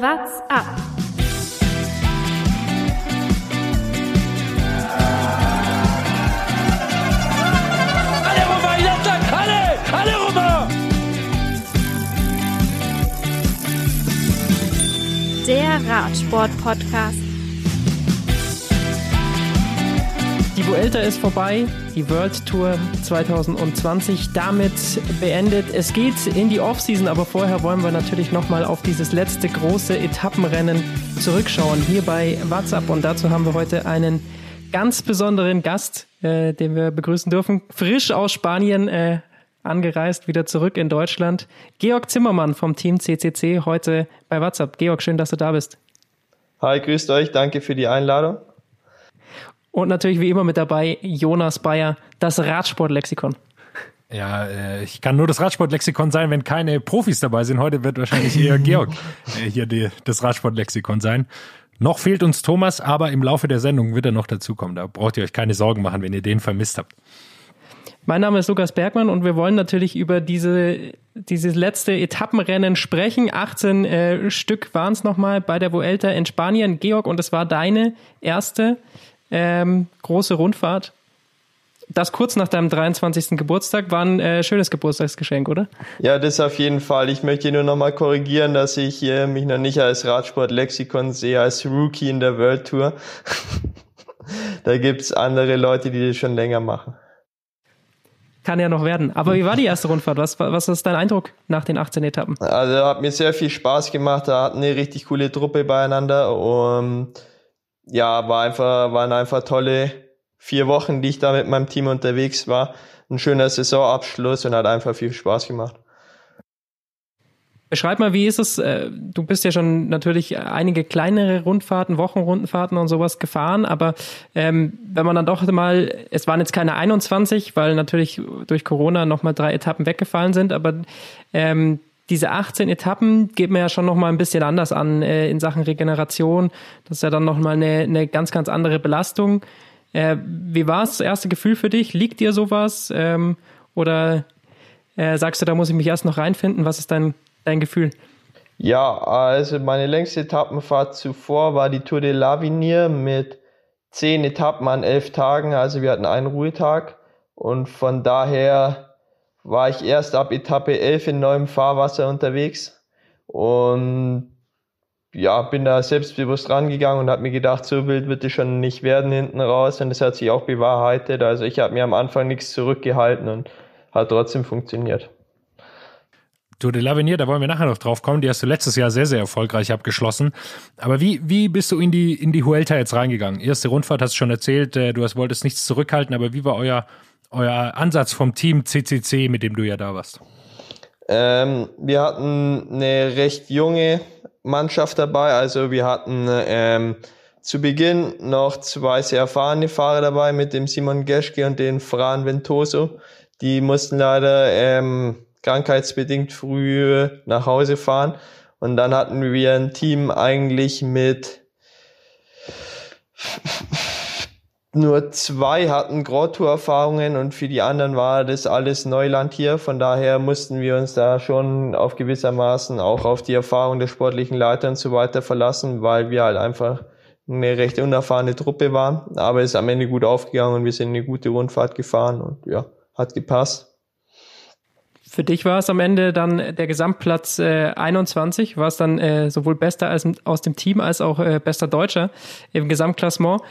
What's up? Alle rüber, jetzt alle! Alle rüber! Der Radsport-Podcast. Die Vuelta ist vorbei, die World Tour 2020 damit beendet. Es geht in die Offseason, aber vorher wollen wir natürlich nochmal auf dieses letzte große Etappenrennen zurückschauen hier bei WhatsApp und dazu haben wir heute einen ganz besonderen Gast, äh, den wir begrüßen dürfen. Frisch aus Spanien äh, angereist, wieder zurück in Deutschland. Georg Zimmermann vom Team CCC heute bei WhatsApp. Georg, schön, dass du da bist. Hi, grüßt euch, danke für die Einladung. Und natürlich wie immer mit dabei Jonas Bayer, das Radsportlexikon. Ja, äh, ich kann nur das Radsportlexikon sein, wenn keine Profis dabei sind. Heute wird wahrscheinlich eher Georg äh, hier die, das Radsportlexikon sein. Noch fehlt uns Thomas, aber im Laufe der Sendung wird er noch dazukommen. Da braucht ihr euch keine Sorgen machen, wenn ihr den vermisst habt. Mein Name ist Lukas Bergmann und wir wollen natürlich über diese, dieses letzte Etappenrennen sprechen. 18 äh, Stück waren es nochmal bei der Vuelta in Spanien. Georg, und es war deine erste ähm, große Rundfahrt. Das kurz nach deinem 23. Geburtstag war ein äh, schönes Geburtstagsgeschenk, oder? Ja, das auf jeden Fall. Ich möchte nur nochmal korrigieren, dass ich äh, mich noch nicht als Radsport-Lexikon sehe, als Rookie in der World Tour. da gibt's andere Leute, die das schon länger machen. Kann ja noch werden. Aber wie war die erste Rundfahrt? Was, was ist dein Eindruck nach den 18 Etappen? Also hat mir sehr viel Spaß gemacht. Da hatten eine richtig coole Truppe beieinander und ja, war einfach, waren einfach tolle vier Wochen, die ich da mit meinem Team unterwegs war. Ein schöner Saisonabschluss und hat einfach viel Spaß gemacht. Beschreib mal, wie ist es? äh, Du bist ja schon natürlich einige kleinere Rundfahrten, Wochenrundenfahrten und sowas gefahren, aber ähm, wenn man dann doch mal, es waren jetzt keine 21, weil natürlich durch Corona nochmal drei Etappen weggefallen sind, aber ähm, diese 18 Etappen geht mir ja schon nochmal ein bisschen anders an äh, in Sachen Regeneration. Das ist ja dann nochmal eine, eine ganz, ganz andere Belastung. Äh, wie war das erste Gefühl für dich? Liegt dir sowas? Ähm, oder äh, sagst du, da muss ich mich erst noch reinfinden? Was ist dein, dein Gefühl? Ja, also meine längste Etappenfahrt zuvor war die Tour de l'Avenir mit zehn Etappen an elf Tagen. Also wir hatten einen Ruhetag und von daher war ich erst ab Etappe 11 in neuem Fahrwasser unterwegs und ja, bin da selbstbewusst rangegangen und habe mir gedacht, so wild wird es schon nicht werden hinten raus und das hat sich auch bewahrheitet. Also ich habe mir am Anfang nichts zurückgehalten und hat trotzdem funktioniert. Tour de l'Avenir, da wollen wir nachher noch drauf kommen. Die hast du letztes Jahr sehr, sehr erfolgreich abgeschlossen. Aber wie, wie bist du in die, in die Huelta jetzt reingegangen? Erste Rundfahrt hast du schon erzählt, äh, du hast, wolltest nichts zurückhalten, aber wie war euer, euer Ansatz vom Team CCC, mit dem du ja da warst? Ähm, wir hatten eine recht junge Mannschaft dabei. Also wir hatten ähm, zu Beginn noch zwei sehr erfahrene Fahrer dabei mit dem Simon Geschke und den Fran Ventoso. Die mussten leider ähm, krankheitsbedingt früh nach Hause fahren. Und dann hatten wir ein Team eigentlich mit nur zwei hatten Grand Tour Erfahrungen und für die anderen war das alles Neuland hier. Von daher mussten wir uns da schon auf gewissermaßen auch auf die Erfahrung der sportlichen Leiter und so weiter verlassen, weil wir halt einfach eine recht unerfahrene Truppe waren. Aber es ist am Ende gut aufgegangen und wir sind eine gute Rundfahrt gefahren und ja, hat gepasst. Für dich war es am Ende dann der Gesamtplatz äh, 21, war es dann äh, sowohl bester als, aus dem Team als auch äh, bester Deutscher im Gesamtklassement.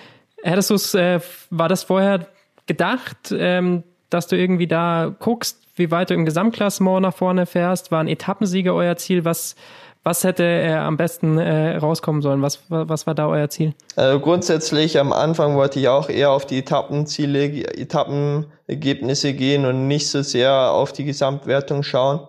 Hättest du es, äh, war das vorher gedacht, ähm, dass du irgendwie da guckst, wie weit du im Gesamtklassement nach vorne fährst? War ein Etappensieger euer Ziel? Was, was hätte äh, am besten äh, rauskommen sollen? Was, was war da euer Ziel? Also grundsätzlich am Anfang wollte ich auch eher auf die Etappenziele, Etappenergebnisse gehen und nicht so sehr auf die Gesamtwertung schauen.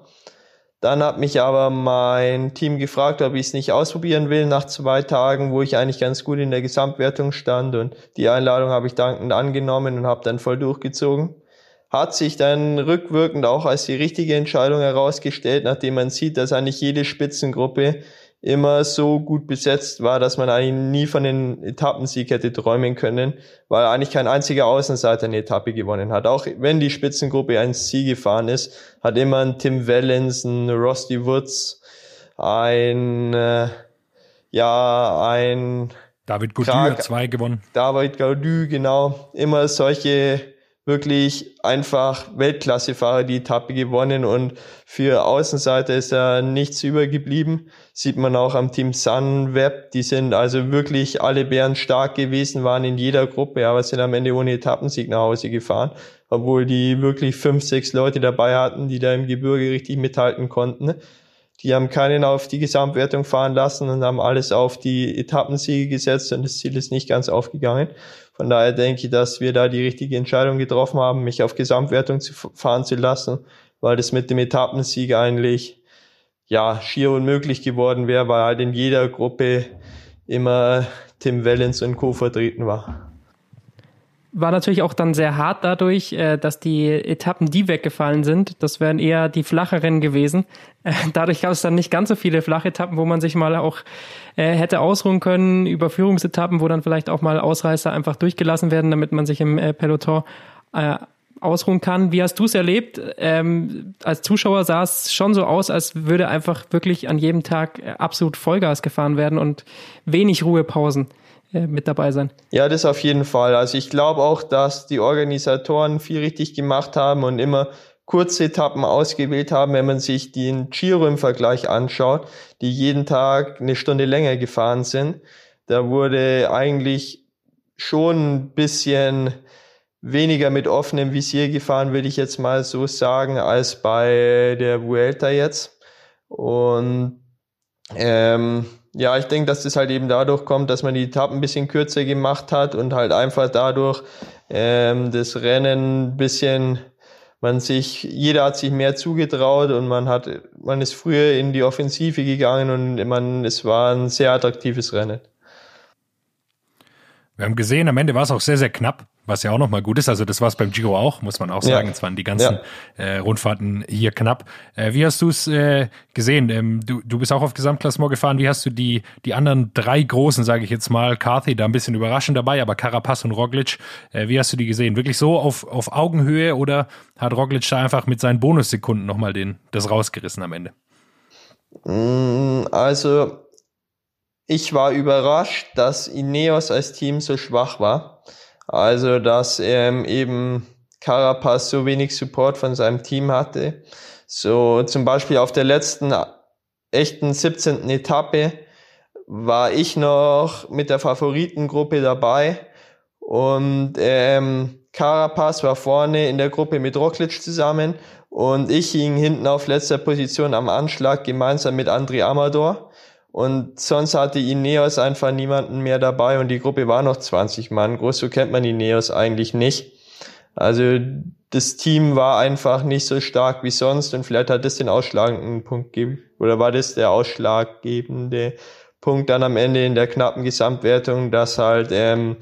Dann hat mich aber mein Team gefragt, ob ich es nicht ausprobieren will nach zwei Tagen, wo ich eigentlich ganz gut in der Gesamtwertung stand. Und die Einladung habe ich dankend angenommen und habe dann voll durchgezogen. Hat sich dann rückwirkend auch als die richtige Entscheidung herausgestellt, nachdem man sieht, dass eigentlich jede Spitzengruppe immer so gut besetzt war, dass man eigentlich nie von den Etappensieg hätte träumen können, weil eigentlich kein einziger Außenseiter eine Etappe gewonnen hat. Auch wenn die Spitzengruppe ein Sieg gefahren ist, hat immer ein Tim Wellens, ein Rusty Woods, ein äh, ja ein David Gaudu hat zwei gewonnen. David Gaudu, genau. Immer solche wirklich einfach Weltklassefahrer die Etappe gewonnen und für Außenseiter ist da nichts übergeblieben. Sieht man auch am Team Sunweb. Die sind also wirklich alle Bären stark gewesen, waren in jeder Gruppe, aber sind am Ende ohne Etappensieg nach Hause gefahren, obwohl die wirklich fünf, sechs Leute dabei hatten, die da im Gebirge richtig mithalten konnten. Die haben keinen auf die Gesamtwertung fahren lassen und haben alles auf die Etappensiege gesetzt und das Ziel ist nicht ganz aufgegangen. Von daher denke ich, dass wir da die richtige Entscheidung getroffen haben, mich auf Gesamtwertung zu fahren zu lassen, weil das mit dem Etappensieg eigentlich ja schier unmöglich geworden wäre, weil halt in jeder Gruppe immer Tim Wellens und Co. vertreten war war natürlich auch dann sehr hart dadurch, äh, dass die Etappen, die weggefallen sind, das wären eher die flacheren gewesen. Äh, dadurch gab es dann nicht ganz so viele Flachetappen, wo man sich mal auch äh, hätte ausruhen können, Überführungsetappen, wo dann vielleicht auch mal Ausreißer einfach durchgelassen werden, damit man sich im Peloton ausruhen kann. Wie hast du es erlebt? Ähm, als Zuschauer sah es schon so aus, als würde einfach wirklich an jedem Tag absolut Vollgas gefahren werden und wenig Ruhepausen. Äh, mit dabei sein. Ja, das auf jeden Fall. Also ich glaube auch, dass die Organisatoren viel richtig gemacht haben und immer kurze Etappen ausgewählt haben, wenn man sich den Giro im Vergleich anschaut, die jeden Tag eine Stunde länger gefahren sind. Da wurde eigentlich schon ein bisschen weniger mit offenem Visier gefahren, würde ich jetzt mal so sagen, als bei der Vuelta jetzt. Und ähm, ja, ich denke, dass das halt eben dadurch kommt, dass man die Etappen ein bisschen kürzer gemacht hat und halt einfach dadurch ähm, das Rennen ein bisschen, man sich, jeder hat sich mehr zugetraut und man hat, man ist früher in die Offensive gegangen und man, es war ein sehr attraktives Rennen. Wir haben gesehen, am Ende war es auch sehr, sehr knapp was ja auch nochmal gut ist. Also das war es beim Giro auch, muss man auch sagen. Ja. Es waren die ganzen ja. äh, Rundfahrten hier knapp. Äh, wie hast du es äh, gesehen? Ähm, du, du bist auch auf Gesamtklassement gefahren. Wie hast du die, die anderen drei großen, sage ich jetzt mal, Carthy da ein bisschen überraschend dabei, aber Carapaz und Roglic, äh, wie hast du die gesehen? Wirklich so auf, auf Augenhöhe oder hat Roglic da einfach mit seinen Bonussekunden nochmal den, das rausgerissen am Ende? Mm, also ich war überrascht, dass Ineos als Team so schwach war also, dass ähm, eben Carapaz so wenig Support von seinem Team hatte. So zum Beispiel auf der letzten echten 17. Etappe war ich noch mit der Favoritengruppe dabei und ähm, Carapaz war vorne in der Gruppe mit Roglic zusammen und ich hing hinten auf letzter Position am Anschlag gemeinsam mit André Amador. Und sonst hatte Ineos einfach niemanden mehr dabei und die Gruppe war noch 20 Mann. Groß so kennt man Ineos eigentlich nicht. Also das Team war einfach nicht so stark wie sonst und vielleicht hat das den ausschlagenden Punkt gegeben. Oder war das der ausschlaggebende Punkt dann am Ende in der knappen Gesamtwertung, dass halt ähm,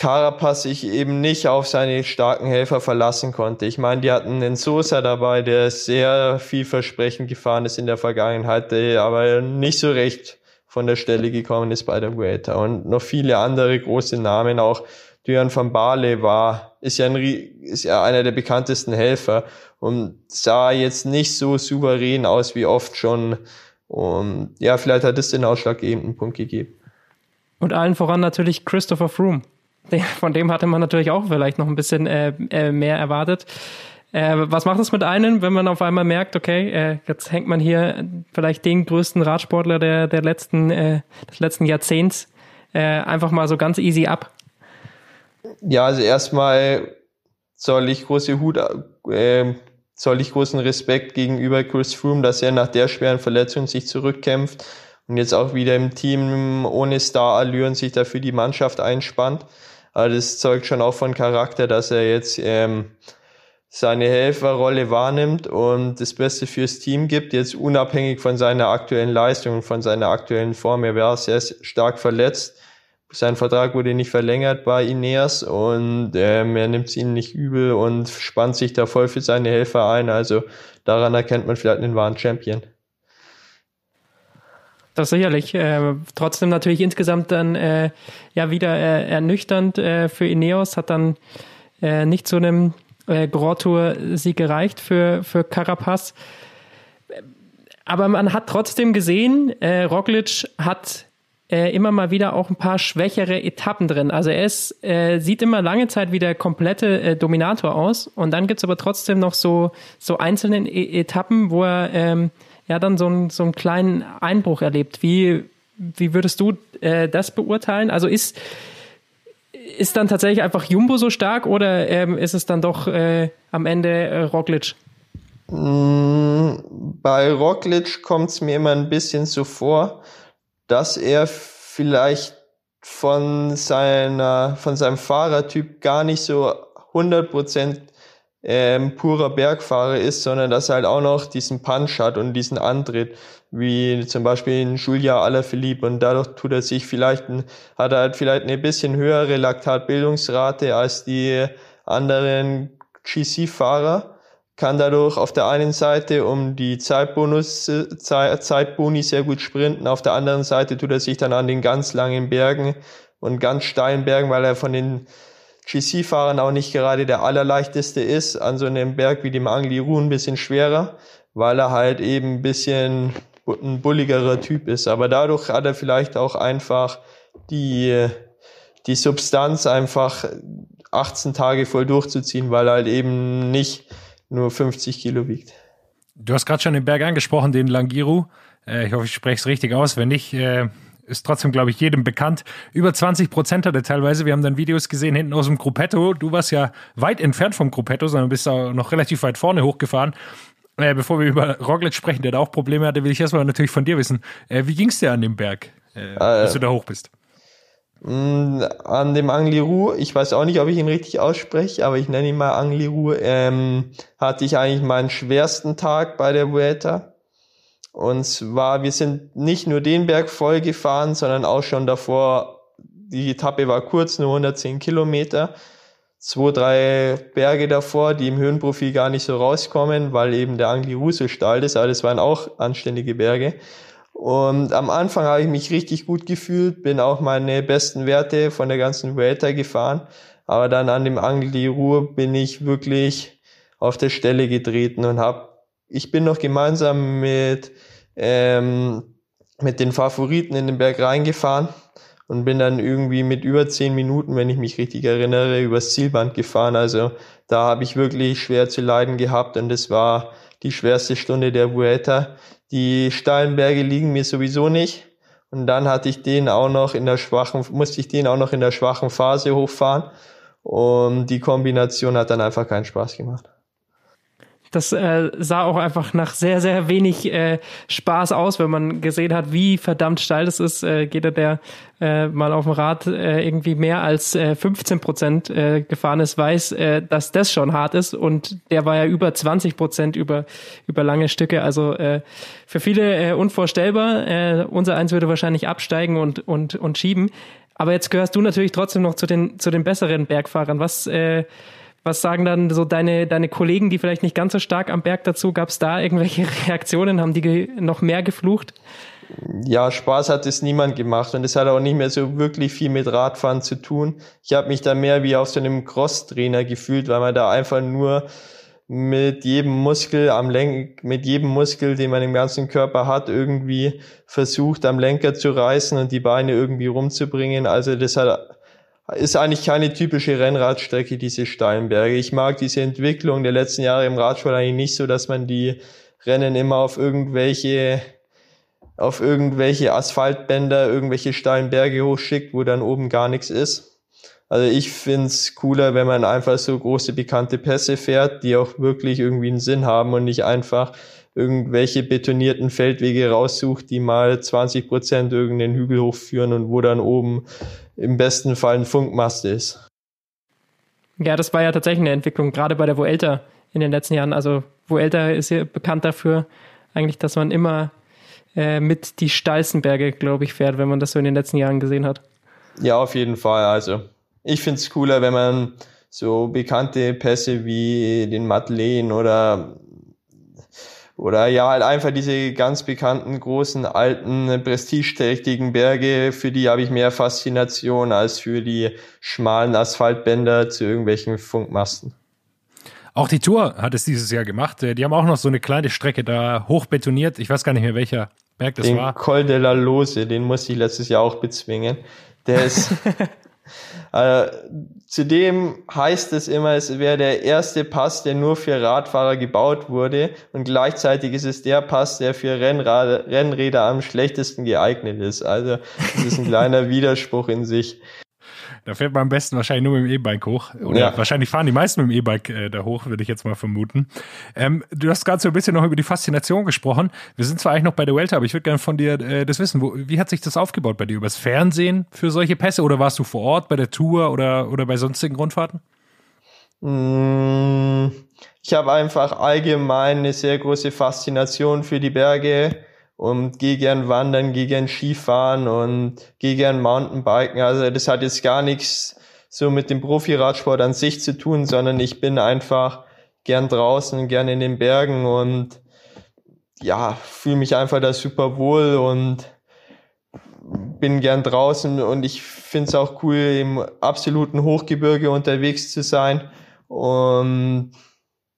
Carapaz sich eben nicht auf seine starken Helfer verlassen konnte. Ich meine, die hatten einen Sosa dabei, der sehr vielversprechend gefahren ist in der Vergangenheit, der aber nicht so recht von der Stelle gekommen ist bei der Vuelta. Und noch viele andere große Namen, auch Duran van Baale war, ist ja, ein, ist ja einer der bekanntesten Helfer und sah jetzt nicht so souverän aus wie oft schon. Und ja, vielleicht hat es den ausschlaggebenden Punkt gegeben. Und allen voran natürlich Christopher Froome von dem hatte man natürlich auch vielleicht noch ein bisschen äh, äh, mehr erwartet. Äh, was macht es mit einem, wenn man auf einmal merkt, okay, äh, jetzt hängt man hier vielleicht den größten Radsportler der, der letzten, äh, des letzten Jahrzehnts äh, einfach mal so ganz easy ab? Ja, also erstmal soll ich große Hut, äh, soll ich großen Respekt gegenüber Chris Froome, dass er nach der schweren Verletzung sich zurückkämpft und jetzt auch wieder im Team ohne Star-Allüren sich dafür die Mannschaft einspannt. Aber das zeugt schon auch von Charakter, dass er jetzt ähm, seine Helferrolle wahrnimmt und das Beste fürs Team gibt, jetzt unabhängig von seiner aktuellen Leistung und von seiner aktuellen Form. Er war sehr stark verletzt. Sein Vertrag wurde nicht verlängert bei Ineas und ähm, er nimmt es ihnen nicht übel und spannt sich da voll für seine Helfer ein. Also daran erkennt man vielleicht einen wahren Champion. Das sicherlich. Äh, trotzdem natürlich insgesamt dann äh, ja wieder äh, ernüchternd äh, für Ineos, hat dann äh, nicht zu einem äh, Grand Tour-Sieg gereicht für, für Carapaz. Aber man hat trotzdem gesehen, äh, Roglic hat immer mal wieder auch ein paar schwächere Etappen drin. Also er ist, äh, sieht immer lange Zeit wie der komplette äh, Dominator aus und dann gibt's aber trotzdem noch so, so einzelne e Etappen, wo er ähm, ja dann so, ein, so einen kleinen Einbruch erlebt. Wie, wie würdest du äh, das beurteilen? Also ist, ist dann tatsächlich einfach Jumbo so stark oder ähm, ist es dann doch äh, am Ende äh, Roglic? Mm, bei Roglic kommt es mir immer ein bisschen so vor, dass er vielleicht von seiner, von seinem Fahrertyp gar nicht so 100% ähm, purer Bergfahrer ist, sondern dass er halt auch noch diesen Punch hat und diesen Antritt, wie zum Beispiel in Julia Alaphilippe. Und dadurch tut er sich vielleicht, ein, hat er halt vielleicht eine bisschen höhere Laktatbildungsrate als die anderen GC-Fahrer kann dadurch auf der einen Seite um die Zeitbonus, Zeitboni sehr gut sprinten, auf der anderen Seite tut er sich dann an den ganz langen Bergen und ganz steilen Bergen, weil er von den GC-Fahrern auch nicht gerade der allerleichteste ist, an so einem Berg wie dem Angliru ein bisschen schwerer, weil er halt eben ein bisschen ein bulligerer Typ ist. Aber dadurch hat er vielleicht auch einfach die, die Substanz einfach 18 Tage voll durchzuziehen, weil er halt eben nicht nur 50 Kilo wiegt. Du hast gerade schon den Berg angesprochen, den Langiru. Äh, ich hoffe, ich spreche es richtig aus. Wenn nicht, äh, ist trotzdem, glaube ich, jedem bekannt. Über 20 Prozent hat er teilweise. Wir haben dann Videos gesehen hinten aus dem Gruppetto. Du warst ja weit entfernt vom Gruppetto, sondern bist auch noch relativ weit vorne hochgefahren. Äh, bevor wir über Roglic sprechen, der da auch Probleme hatte, will ich erstmal natürlich von dir wissen. Äh, wie ging es dir an dem Berg, äh, als du da hoch bist? Mm, an dem Angliru, ich weiß auch nicht, ob ich ihn richtig ausspreche, aber ich nenne ihn mal Angliru, ähm, hatte ich eigentlich meinen schwersten Tag bei der Vuelta. Und zwar, wir sind nicht nur den Berg voll gefahren, sondern auch schon davor, die Etappe war kurz, nur 110 Kilometer. Zwei, drei Berge davor, die im Höhenprofil gar nicht so rauskommen, weil eben der Angliru so steil ist, aber das waren auch anständige Berge. Und am Anfang habe ich mich richtig gut gefühlt, bin auch meine besten Werte von der ganzen Vuelta gefahren. Aber dann an dem Angel die bin ich wirklich auf der Stelle getreten und habe, ich bin noch gemeinsam mit, ähm, mit den Favoriten in den Berg reingefahren und bin dann irgendwie mit über zehn Minuten, wenn ich mich richtig erinnere, übers Zielband gefahren. Also da habe ich wirklich schwer zu leiden gehabt und es war die schwerste Stunde der Vuelta. Die steilen Berge liegen mir sowieso nicht. Und dann hatte ich den auch noch in der schwachen, musste ich den auch noch in der schwachen Phase hochfahren. Und die Kombination hat dann einfach keinen Spaß gemacht. Das äh, sah auch einfach nach sehr, sehr wenig äh, Spaß aus, wenn man gesehen hat, wie verdammt steil das ist. Äh, jeder, der äh, mal auf dem Rad äh, irgendwie mehr als äh, 15 Prozent äh, gefahren ist, weiß, äh, dass das schon hart ist. Und der war ja über 20 Prozent über, über lange Stücke. Also äh, für viele äh, unvorstellbar. Äh, unser Eins würde wahrscheinlich absteigen und, und, und schieben. Aber jetzt gehörst du natürlich trotzdem noch zu den, zu den besseren Bergfahrern. Was äh, was sagen dann so deine, deine Kollegen, die vielleicht nicht ganz so stark am Berg dazu? Gab es da irgendwelche Reaktionen? Haben die noch mehr geflucht? Ja, Spaß hat es niemand gemacht und es hat auch nicht mehr so wirklich viel mit Radfahren zu tun. Ich habe mich da mehr wie auf so einem Cross-Trainer gefühlt, weil man da einfach nur mit jedem Muskel am Lenk, mit jedem Muskel, den man im ganzen Körper hat, irgendwie versucht, am Lenker zu reißen und die Beine irgendwie rumzubringen. Also das hat ist eigentlich keine typische Rennradstrecke, diese steilen Berge. Ich mag diese Entwicklung der letzten Jahre im Radsport eigentlich nicht so, dass man die Rennen immer auf irgendwelche auf irgendwelche Asphaltbänder, irgendwelche steilen Berge hochschickt, wo dann oben gar nichts ist. Also ich find's cooler, wenn man einfach so große bekannte Pässe fährt, die auch wirklich irgendwie einen Sinn haben und nicht einfach irgendwelche betonierten Feldwege raussucht, die mal 20 Prozent irgendeinen Hügel hochführen und wo dann oben im besten Fall ein Funkmast ist. Ja, das war ja tatsächlich eine Entwicklung, gerade bei der Vuelta in den letzten Jahren. Also Vuelta ist ja bekannt dafür, eigentlich, dass man immer äh, mit die steilsten Berge, glaube ich, fährt, wenn man das so in den letzten Jahren gesehen hat. Ja, auf jeden Fall. Also ich finde es cooler, wenn man so bekannte Pässe wie den Madeleine oder oder ja, halt einfach diese ganz bekannten, großen, alten, prestigeträchtigen Berge, für die habe ich mehr Faszination als für die schmalen Asphaltbänder zu irgendwelchen Funkmasten. Auch die Tour hat es dieses Jahr gemacht. Äh, die haben auch noch so eine kleine Strecke da hoch betoniert. Ich weiß gar nicht mehr, welcher Berg das den war. Col de la Lose, den musste ich letztes Jahr auch bezwingen. Der ist, äh, zudem heißt es immer, es wäre der erste Pass, der nur für Radfahrer gebaut wurde und gleichzeitig ist es der Pass, der für Rennrad, Rennräder am schlechtesten geeignet ist. Also das ist ein kleiner Widerspruch in sich. Da fährt man am besten wahrscheinlich nur mit dem E-Bike hoch. Oder ja. wahrscheinlich fahren die meisten mit dem E-Bike äh, da hoch, würde ich jetzt mal vermuten. Ähm, du hast gerade so ein bisschen noch über die Faszination gesprochen. Wir sind zwar eigentlich noch bei der Welt, aber ich würde gerne von dir äh, das wissen. Wo, wie hat sich das aufgebaut bei dir? Übers Fernsehen für solche Pässe oder warst du vor Ort bei der Tour oder, oder bei sonstigen Rundfahrten? Mm, ich habe einfach allgemein eine sehr große Faszination für die Berge und gehe gern wandern, gehe gern Skifahren und gehe gern Mountainbiken. Also das hat jetzt gar nichts so mit dem Profiradsport an sich zu tun, sondern ich bin einfach gern draußen, gern in den Bergen und ja, fühle mich einfach da super wohl und bin gern draußen und ich finde es auch cool, im absoluten Hochgebirge unterwegs zu sein. Und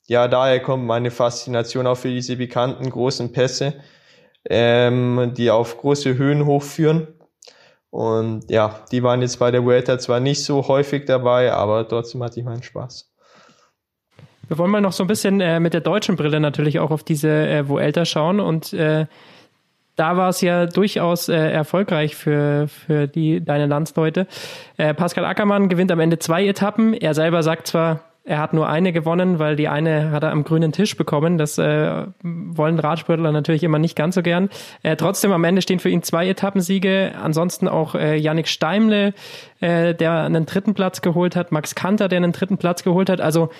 ja, daher kommt meine Faszination auch für diese bekannten großen Pässe ähm, die auf große Höhen hochführen. Und ja, die waren jetzt bei der Vuelta zwar nicht so häufig dabei, aber trotzdem hatte ich meinen Spaß. Wir wollen mal noch so ein bisschen äh, mit der deutschen Brille natürlich auch auf diese äh, Vuelta schauen und äh, da war es ja durchaus äh, erfolgreich für, für die, deine Landsleute. Äh, Pascal Ackermann gewinnt am Ende zwei Etappen. Er selber sagt zwar, er hat nur eine gewonnen, weil die eine hat er am grünen Tisch bekommen. Das äh, wollen Radsportler natürlich immer nicht ganz so gern. Äh, trotzdem am Ende stehen für ihn zwei Etappensiege. Ansonsten auch äh, Yannick Steimle, äh, der einen dritten Platz geholt hat. Max Kanter, der einen dritten Platz geholt hat. Also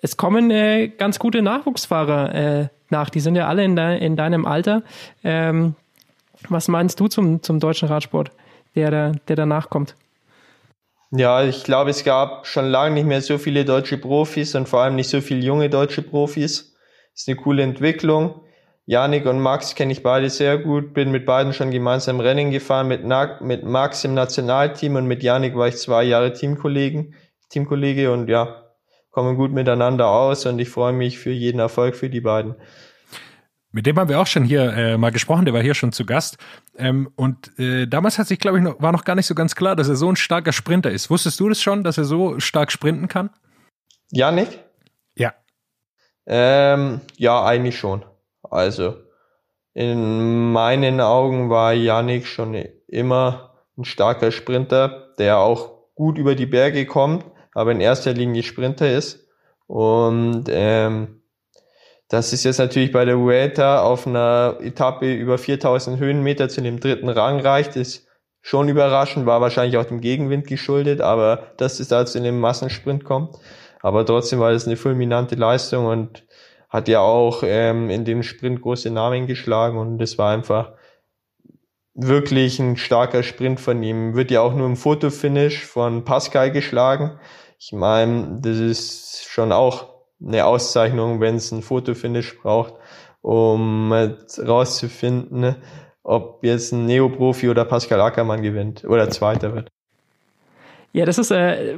es kommen äh, ganz gute Nachwuchsfahrer äh, nach. Die sind ja alle in, de in deinem Alter. Ähm, was meinst du zum, zum deutschen Radsport, der, da, der danach kommt? Ja, ich glaube, es gab schon lange nicht mehr so viele deutsche Profis und vor allem nicht so viele junge deutsche Profis. Ist eine coole Entwicklung. Janik und Max kenne ich beide sehr gut, bin mit beiden schon gemeinsam Rennen gefahren, mit, Na mit Max im Nationalteam und mit Janik war ich zwei Jahre Teamkollegen, Teamkollege und ja, kommen gut miteinander aus und ich freue mich für jeden Erfolg für die beiden. Mit dem haben wir auch schon hier äh, mal gesprochen, der war hier schon zu Gast. Ähm, und äh, damals hat sich, glaube ich, noch, war noch gar nicht so ganz klar, dass er so ein starker Sprinter ist. Wusstest du das schon, dass er so stark sprinten kann? Janik? Ja. Ähm, ja, eigentlich schon. Also, in meinen Augen war Janik schon immer ein starker Sprinter, der auch gut über die Berge kommt, aber in erster Linie Sprinter ist. Und ähm, das ist jetzt natürlich bei der Vuelta auf einer Etappe über 4000 Höhenmeter zu dem dritten Rang reicht, ist schon überraschend, war wahrscheinlich auch dem Gegenwind geschuldet, aber dass es da zu einem Massensprint kommt. Aber trotzdem war das eine fulminante Leistung und hat ja auch ähm, in dem Sprint große Namen geschlagen und das war einfach wirklich ein starker Sprint von ihm. Wird ja auch nur im Fotofinish von Pascal geschlagen. Ich meine, das ist schon auch eine Auszeichnung, wenn es ein Fotofinish braucht, um rauszufinden, ob jetzt ein Neoprofi oder Pascal Ackermann gewinnt oder Zweiter wird. Ja, das ist äh,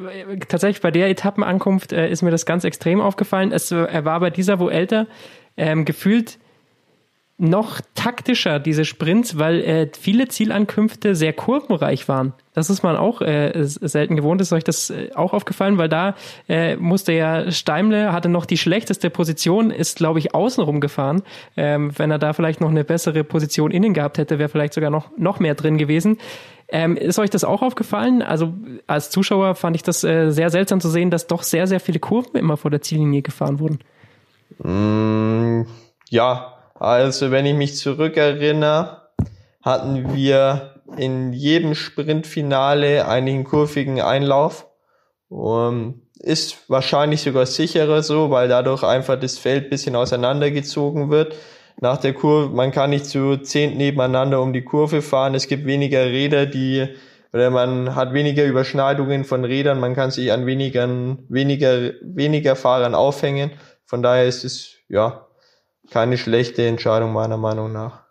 tatsächlich bei der Etappenankunft äh, ist mir das ganz extrem aufgefallen. Es er war bei dieser wo älter ähm, gefühlt noch taktischer, diese Sprints, weil äh, viele Zielankünfte sehr kurvenreich waren. Das ist man auch äh, selten gewohnt. Ist euch das äh, auch aufgefallen? Weil da äh, musste ja Steimle, hatte noch die schlechteste Position, ist, glaube ich, außenrum gefahren. Ähm, wenn er da vielleicht noch eine bessere Position innen gehabt hätte, wäre vielleicht sogar noch, noch mehr drin gewesen. Ähm, ist euch das auch aufgefallen? Also als Zuschauer fand ich das äh, sehr seltsam zu sehen, dass doch sehr, sehr viele Kurven immer vor der Ziellinie gefahren wurden. Mm, ja, also wenn ich mich zurückerinnere, hatten wir in jedem Sprintfinale einen kurvigen Einlauf. Um, ist wahrscheinlich sogar sicherer so, weil dadurch einfach das Feld bisschen auseinandergezogen wird. Nach der Kurve, man kann nicht zu zehn nebeneinander um die Kurve fahren. Es gibt weniger Räder, die, oder man hat weniger Überschneidungen von Rädern. Man kann sich an weniger, weniger, weniger Fahrern aufhängen. Von daher ist es, ja, keine schlechte Entscheidung meiner Meinung nach.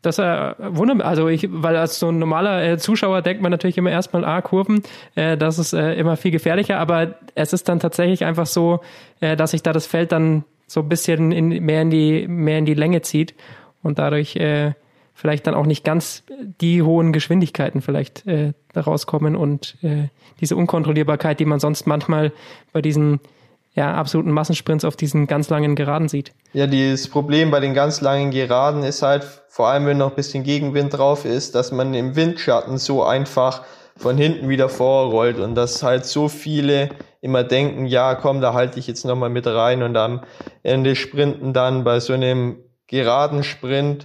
Das äh, wundert also ich, weil als so ein normaler äh, Zuschauer denkt man natürlich immer erstmal, ah, Kurven, äh, das ist äh, immer viel gefährlicher, aber es ist dann tatsächlich einfach so, äh, dass sich da das Feld dann so ein bisschen in, mehr in die mehr in die Länge zieht und dadurch äh, vielleicht dann auch nicht ganz die hohen Geschwindigkeiten vielleicht äh, rauskommen und äh, diese Unkontrollierbarkeit, die man sonst manchmal bei diesen ja, absoluten Massensprints auf diesen ganz langen Geraden sieht. Ja, das Problem bei den ganz langen Geraden ist halt, vor allem wenn noch ein bisschen Gegenwind drauf ist, dass man im Windschatten so einfach von hinten wieder vorrollt und dass halt so viele immer denken, ja, komm, da halte ich jetzt nochmal mit rein und am Ende sprinten dann bei so einem geraden Sprint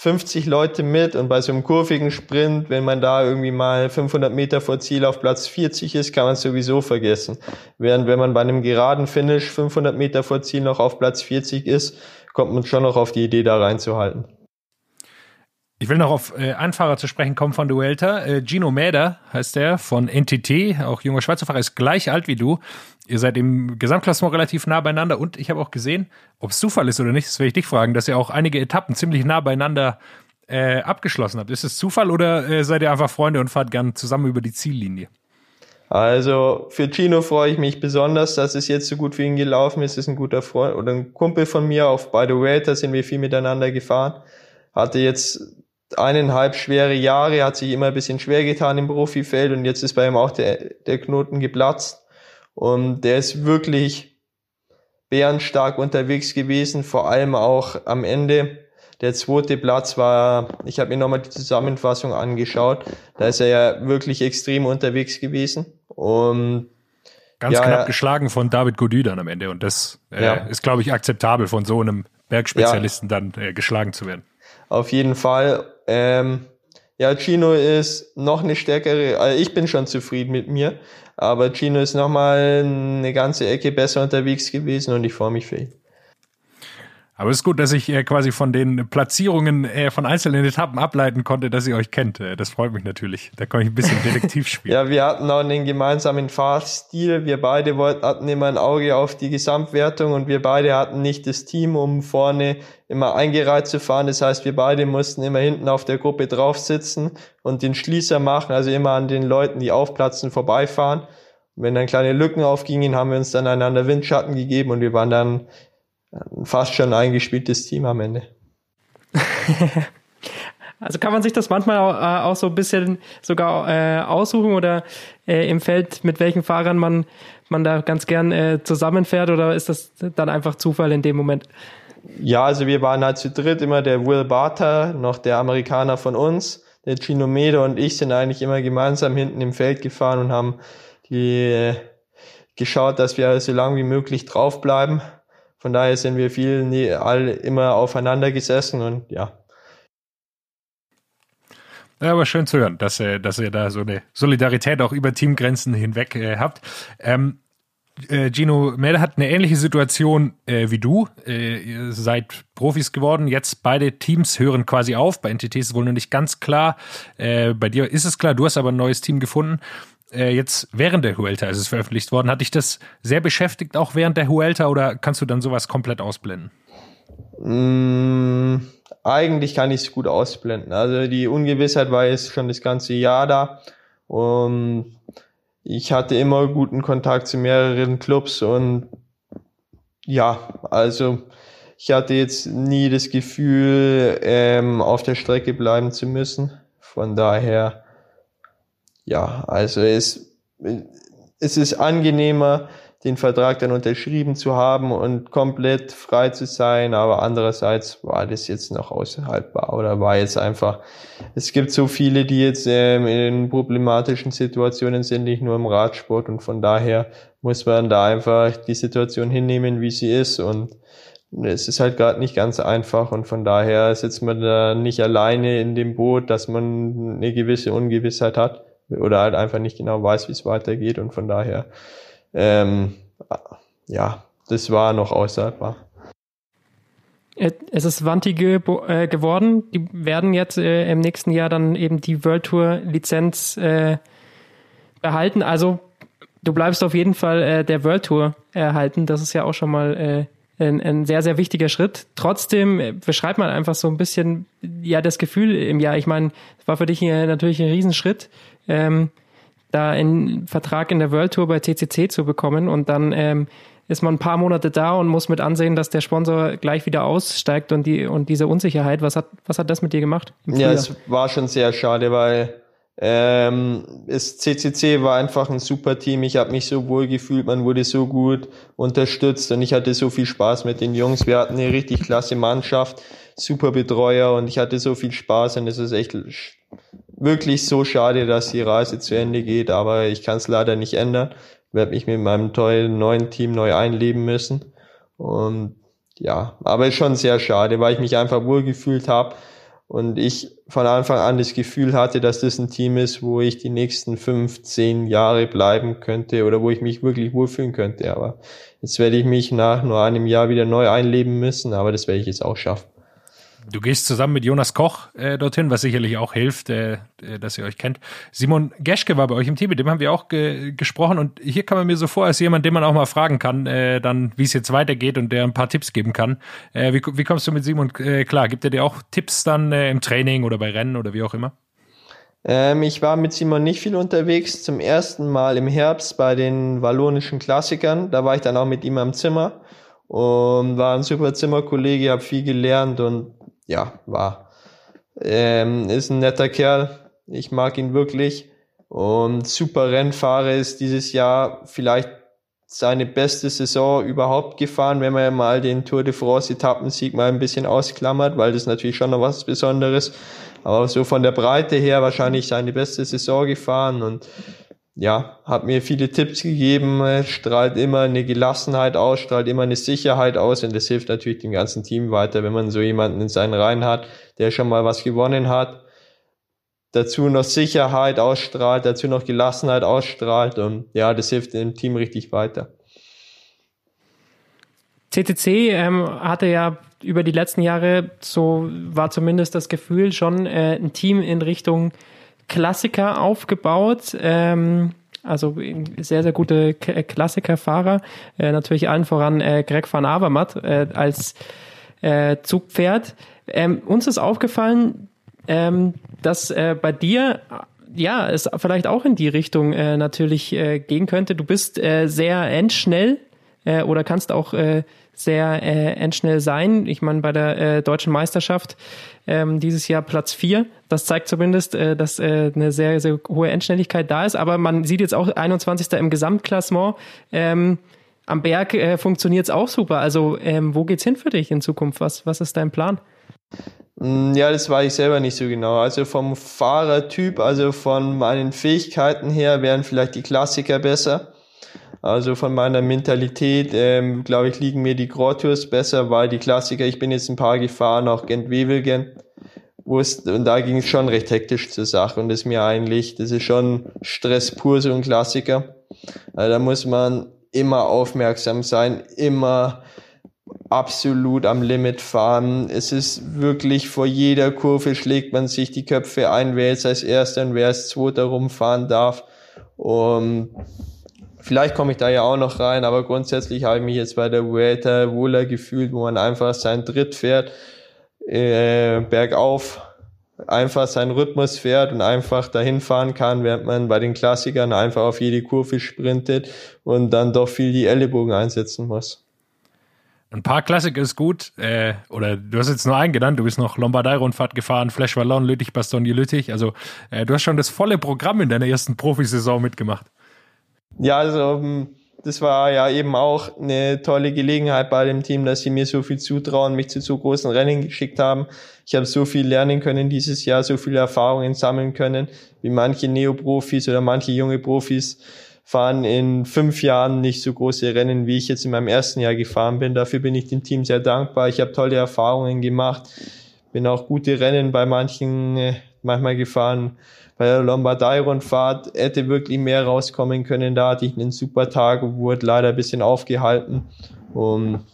50 Leute mit und bei so einem kurvigen Sprint, wenn man da irgendwie mal 500 Meter vor Ziel auf Platz 40 ist, kann man es sowieso vergessen. Während wenn man bei einem geraden Finish 500 Meter vor Ziel noch auf Platz 40 ist, kommt man schon noch auf die Idee, da reinzuhalten. Ich will noch auf äh, Anfahrer zu sprechen kommen von Duelta. Äh, Gino Mäder heißt der von NTT, auch junger Schweizer Fahrer, ist gleich alt wie du. Ihr seid im Gesamtklassement relativ nah beieinander und ich habe auch gesehen, ob es Zufall ist oder nicht, das werde ich dich fragen, dass ihr auch einige Etappen ziemlich nah beieinander äh, abgeschlossen habt. Ist es Zufall oder äh, seid ihr einfach Freunde und fahrt gern zusammen über die Ziellinie? Also für Gino freue ich mich besonders, dass es jetzt so gut für ihn gelaufen ist. ist ein guter Freund oder ein Kumpel von mir. Auf By the Way, da sind wir viel miteinander gefahren. Hatte jetzt eineinhalb schwere Jahre, hat sich immer ein bisschen schwer getan im Profifeld und jetzt ist bei ihm auch der, der Knoten geplatzt. Und der ist wirklich bärenstark unterwegs gewesen, vor allem auch am Ende. Der zweite Platz war, ich habe mir nochmal die Zusammenfassung angeschaut, da ist er ja wirklich extrem unterwegs gewesen. Und Ganz ja, knapp ja. geschlagen von David Gody dann am Ende. Und das äh, ja. ist, glaube ich, akzeptabel von so einem Bergspezialisten dann äh, geschlagen zu werden. Auf jeden Fall. Ähm, ja, Chino ist noch eine stärkere, also ich bin schon zufrieden mit mir, aber Chino ist nochmal eine ganze Ecke besser unterwegs gewesen und ich freue mich für ihn. Aber es ist gut, dass ich äh, quasi von den Platzierungen äh, von einzelnen Etappen ableiten konnte, dass ihr euch kennt. Äh, das freut mich natürlich. Da kann ich ein bisschen Detektiv spielen. ja, wir hatten auch einen gemeinsamen Fahrstil. Wir beide wollten, hatten immer ein Auge auf die Gesamtwertung und wir beide hatten nicht das Team, um vorne immer eingereiht zu fahren. Das heißt, wir beide mussten immer hinten auf der Gruppe drauf sitzen und den Schließer machen, also immer an den Leuten, die aufplatzen, vorbeifahren. wenn dann kleine Lücken aufgingen, haben wir uns dann einander Windschatten gegeben und wir waren dann fast schon ein eingespieltes Team am Ende. also kann man sich das manchmal auch, äh, auch so ein bisschen sogar äh, aussuchen oder äh, im Feld, mit welchen Fahrern man, man da ganz gern äh, zusammenfährt oder ist das dann einfach Zufall in dem Moment? Ja, also wir waren halt zu dritt immer der Will Barter, noch der Amerikaner von uns, der Gino Mede und ich sind eigentlich immer gemeinsam hinten im Feld gefahren und haben die äh, geschaut, dass wir so lange wie möglich draufbleiben. Von daher sind wir viel nie, all immer aufeinander gesessen und ja. Ja, aber schön zu hören, dass, äh, dass ihr da so eine Solidarität auch über Teamgrenzen hinweg äh, habt. Ähm, äh, Gino Melde hat eine ähnliche Situation äh, wie du. Äh, ihr seid Profis geworden. Jetzt beide Teams hören quasi auf. Bei NTT ist es wohl noch nicht ganz klar. Äh, bei dir ist es klar. Du hast aber ein neues Team gefunden äh, jetzt während der Huelta ist es veröffentlicht worden. Hat dich das sehr beschäftigt, auch während der Huelta, oder kannst du dann sowas komplett ausblenden? Mm, eigentlich kann ich es gut ausblenden. Also die Ungewissheit war jetzt schon das ganze Jahr da. Und ich hatte immer guten Kontakt zu mehreren Clubs und ja, also ich hatte jetzt nie das Gefühl, ähm, auf der Strecke bleiben zu müssen. Von daher ja, also es, es ist angenehmer, den Vertrag dann unterschrieben zu haben und komplett frei zu sein, aber andererseits war das jetzt noch aushaltbar oder war jetzt einfach, es gibt so viele, die jetzt ähm, in problematischen Situationen sind, nicht nur im Radsport und von daher muss man da einfach die Situation hinnehmen, wie sie ist und es ist halt gerade nicht ganz einfach und von daher sitzt man da nicht alleine in dem Boot, dass man eine gewisse Ungewissheit hat oder halt einfach nicht genau weiß, wie es weitergeht und von daher, ähm, ja, das war noch aushaltbar. Es ist Wanti ge äh, geworden. Die werden jetzt äh, im nächsten Jahr dann eben die World Tour Lizenz äh, behalten. Also du bleibst auf jeden Fall äh, der World Tour erhalten. Das ist ja auch schon mal äh, ein, ein sehr, sehr wichtiger Schritt. Trotzdem beschreibt man einfach so ein bisschen ja das Gefühl im Jahr. Ich meine, es war für dich natürlich ein Riesenschritt, ähm, da einen Vertrag in der World Tour bei CCC zu bekommen und dann ähm, ist man ein paar Monate da und muss mit ansehen, dass der Sponsor gleich wieder aussteigt und die und diese Unsicherheit. Was hat was hat das mit dir gemacht? Ja, es war schon sehr schade, weil ähm, das CCC war einfach ein super Team. Ich habe mich so wohl gefühlt, man wurde so gut unterstützt und ich hatte so viel Spaß mit den Jungs. Wir hatten eine richtig klasse Mannschaft, super Betreuer und ich hatte so viel Spaß und es ist echt wirklich so schade, dass die Reise zu Ende geht, aber ich kann es leider nicht ändern. Werde mich mit meinem tollen neuen Team neu einleben müssen. Und ja, aber ist schon sehr schade, weil ich mich einfach wohl gefühlt habe und ich von Anfang an das Gefühl hatte, dass das ein Team ist, wo ich die nächsten fünf, zehn Jahre bleiben könnte oder wo ich mich wirklich wohlfühlen könnte. Aber jetzt werde ich mich nach nur einem Jahr wieder neu einleben müssen, aber das werde ich jetzt auch schaffen. Du gehst zusammen mit Jonas Koch äh, dorthin, was sicherlich auch hilft, äh, äh, dass ihr euch kennt. Simon Geschke war bei euch im Team, mit dem haben wir auch ge gesprochen und hier kann man mir so vor, als jemand, den man auch mal fragen kann, äh, dann wie es jetzt weitergeht und der ein paar Tipps geben kann. Äh, wie, wie kommst du mit Simon äh, klar? Gibt er dir auch Tipps dann äh, im Training oder bei Rennen oder wie auch immer? Ähm, ich war mit Simon nicht viel unterwegs. Zum ersten Mal im Herbst bei den wallonischen Klassikern. Da war ich dann auch mit ihm am Zimmer und war ein super Zimmerkollege, habe viel gelernt und ja, war. Ähm, ist ein netter Kerl. Ich mag ihn wirklich. Und super Rennfahrer ist dieses Jahr vielleicht seine beste Saison überhaupt gefahren, wenn man mal den Tour de France Etappensieg mal ein bisschen ausklammert, weil das natürlich schon noch was Besonderes. Aber so von der Breite her wahrscheinlich seine beste Saison gefahren und ja, hat mir viele Tipps gegeben, strahlt immer eine Gelassenheit aus, strahlt immer eine Sicherheit aus. Und das hilft natürlich dem ganzen Team weiter, wenn man so jemanden in seinen Reihen hat, der schon mal was gewonnen hat, dazu noch Sicherheit ausstrahlt, dazu noch Gelassenheit ausstrahlt. Und ja, das hilft dem Team richtig weiter. CTC ähm, hatte ja über die letzten Jahre, so war zumindest das Gefühl, schon äh, ein Team in Richtung Klassiker aufgebaut. Ähm, also sehr, sehr gute K Klassikerfahrer. Äh, natürlich allen voran äh, Greg van Avermaet äh, als äh, Zugpferd. Ähm, uns ist aufgefallen, ähm, dass äh, bei dir ja es vielleicht auch in die Richtung äh, natürlich äh, gehen könnte. Du bist äh, sehr endschnell äh, oder kannst auch äh, sehr äh, endschnell sein. Ich meine, bei der äh, deutschen Meisterschaft ähm, dieses Jahr Platz vier. Das zeigt zumindest, äh, dass äh, eine sehr, sehr hohe Endschnelligkeit da ist. Aber man sieht jetzt auch 21. im Gesamtklassement. Ähm, am Berg äh, funktioniert es auch super. Also ähm, wo geht's hin für dich in Zukunft? Was, was ist dein Plan? Mm, ja, das weiß ich selber nicht so genau. Also vom Fahrertyp, also von meinen Fähigkeiten her wären vielleicht die Klassiker besser. Also von meiner Mentalität, ähm, glaube ich, liegen mir die Grand Tours besser, weil die Klassiker, ich bin jetzt ein paar gefahren, auch Gent-Wevelgem, wo es, und da ging es schon recht hektisch zur Sache und das ist mir eigentlich, das ist schon Stress pur, so ein Klassiker. Also da muss man immer aufmerksam sein, immer absolut am Limit fahren. Es ist wirklich vor jeder Kurve schlägt man sich die Köpfe ein, wer jetzt als Erster und wer als Zweiter rumfahren darf. Und Vielleicht komme ich da ja auch noch rein, aber grundsätzlich habe ich mich jetzt bei der Vuelta wohler gefühlt, wo man einfach sein Tritt fährt, äh, bergauf einfach seinen Rhythmus fährt und einfach dahin fahren kann, während man bei den Klassikern einfach auf jede Kurve sprintet und dann doch viel die Ellenbogen einsetzen muss. Ein paar Klassiker ist gut, äh, oder du hast jetzt nur einen genannt, du bist noch Lombardei-Rundfahrt gefahren, Flash Wallon, Lüttich, Bastogne, Lüttich, also äh, du hast schon das volle Programm in deiner ersten Profisaison mitgemacht. Ja, also ähm, das war ja eben auch eine tolle Gelegenheit bei dem Team, dass sie mir so viel zutrauen, mich zu so großen Rennen geschickt haben. Ich habe so viel lernen können dieses Jahr, so viele Erfahrungen sammeln können, wie manche Neoprofis oder manche junge Profis fahren in fünf Jahren nicht so große Rennen, wie ich jetzt in meinem ersten Jahr gefahren bin. Dafür bin ich dem Team sehr dankbar. Ich habe tolle Erfahrungen gemacht, bin auch gute Rennen bei manchen äh, manchmal gefahren bei der Lombardei-Rundfahrt hätte wirklich mehr rauskommen können. Da hatte ich einen super Tag wurde leider ein bisschen aufgehalten. Und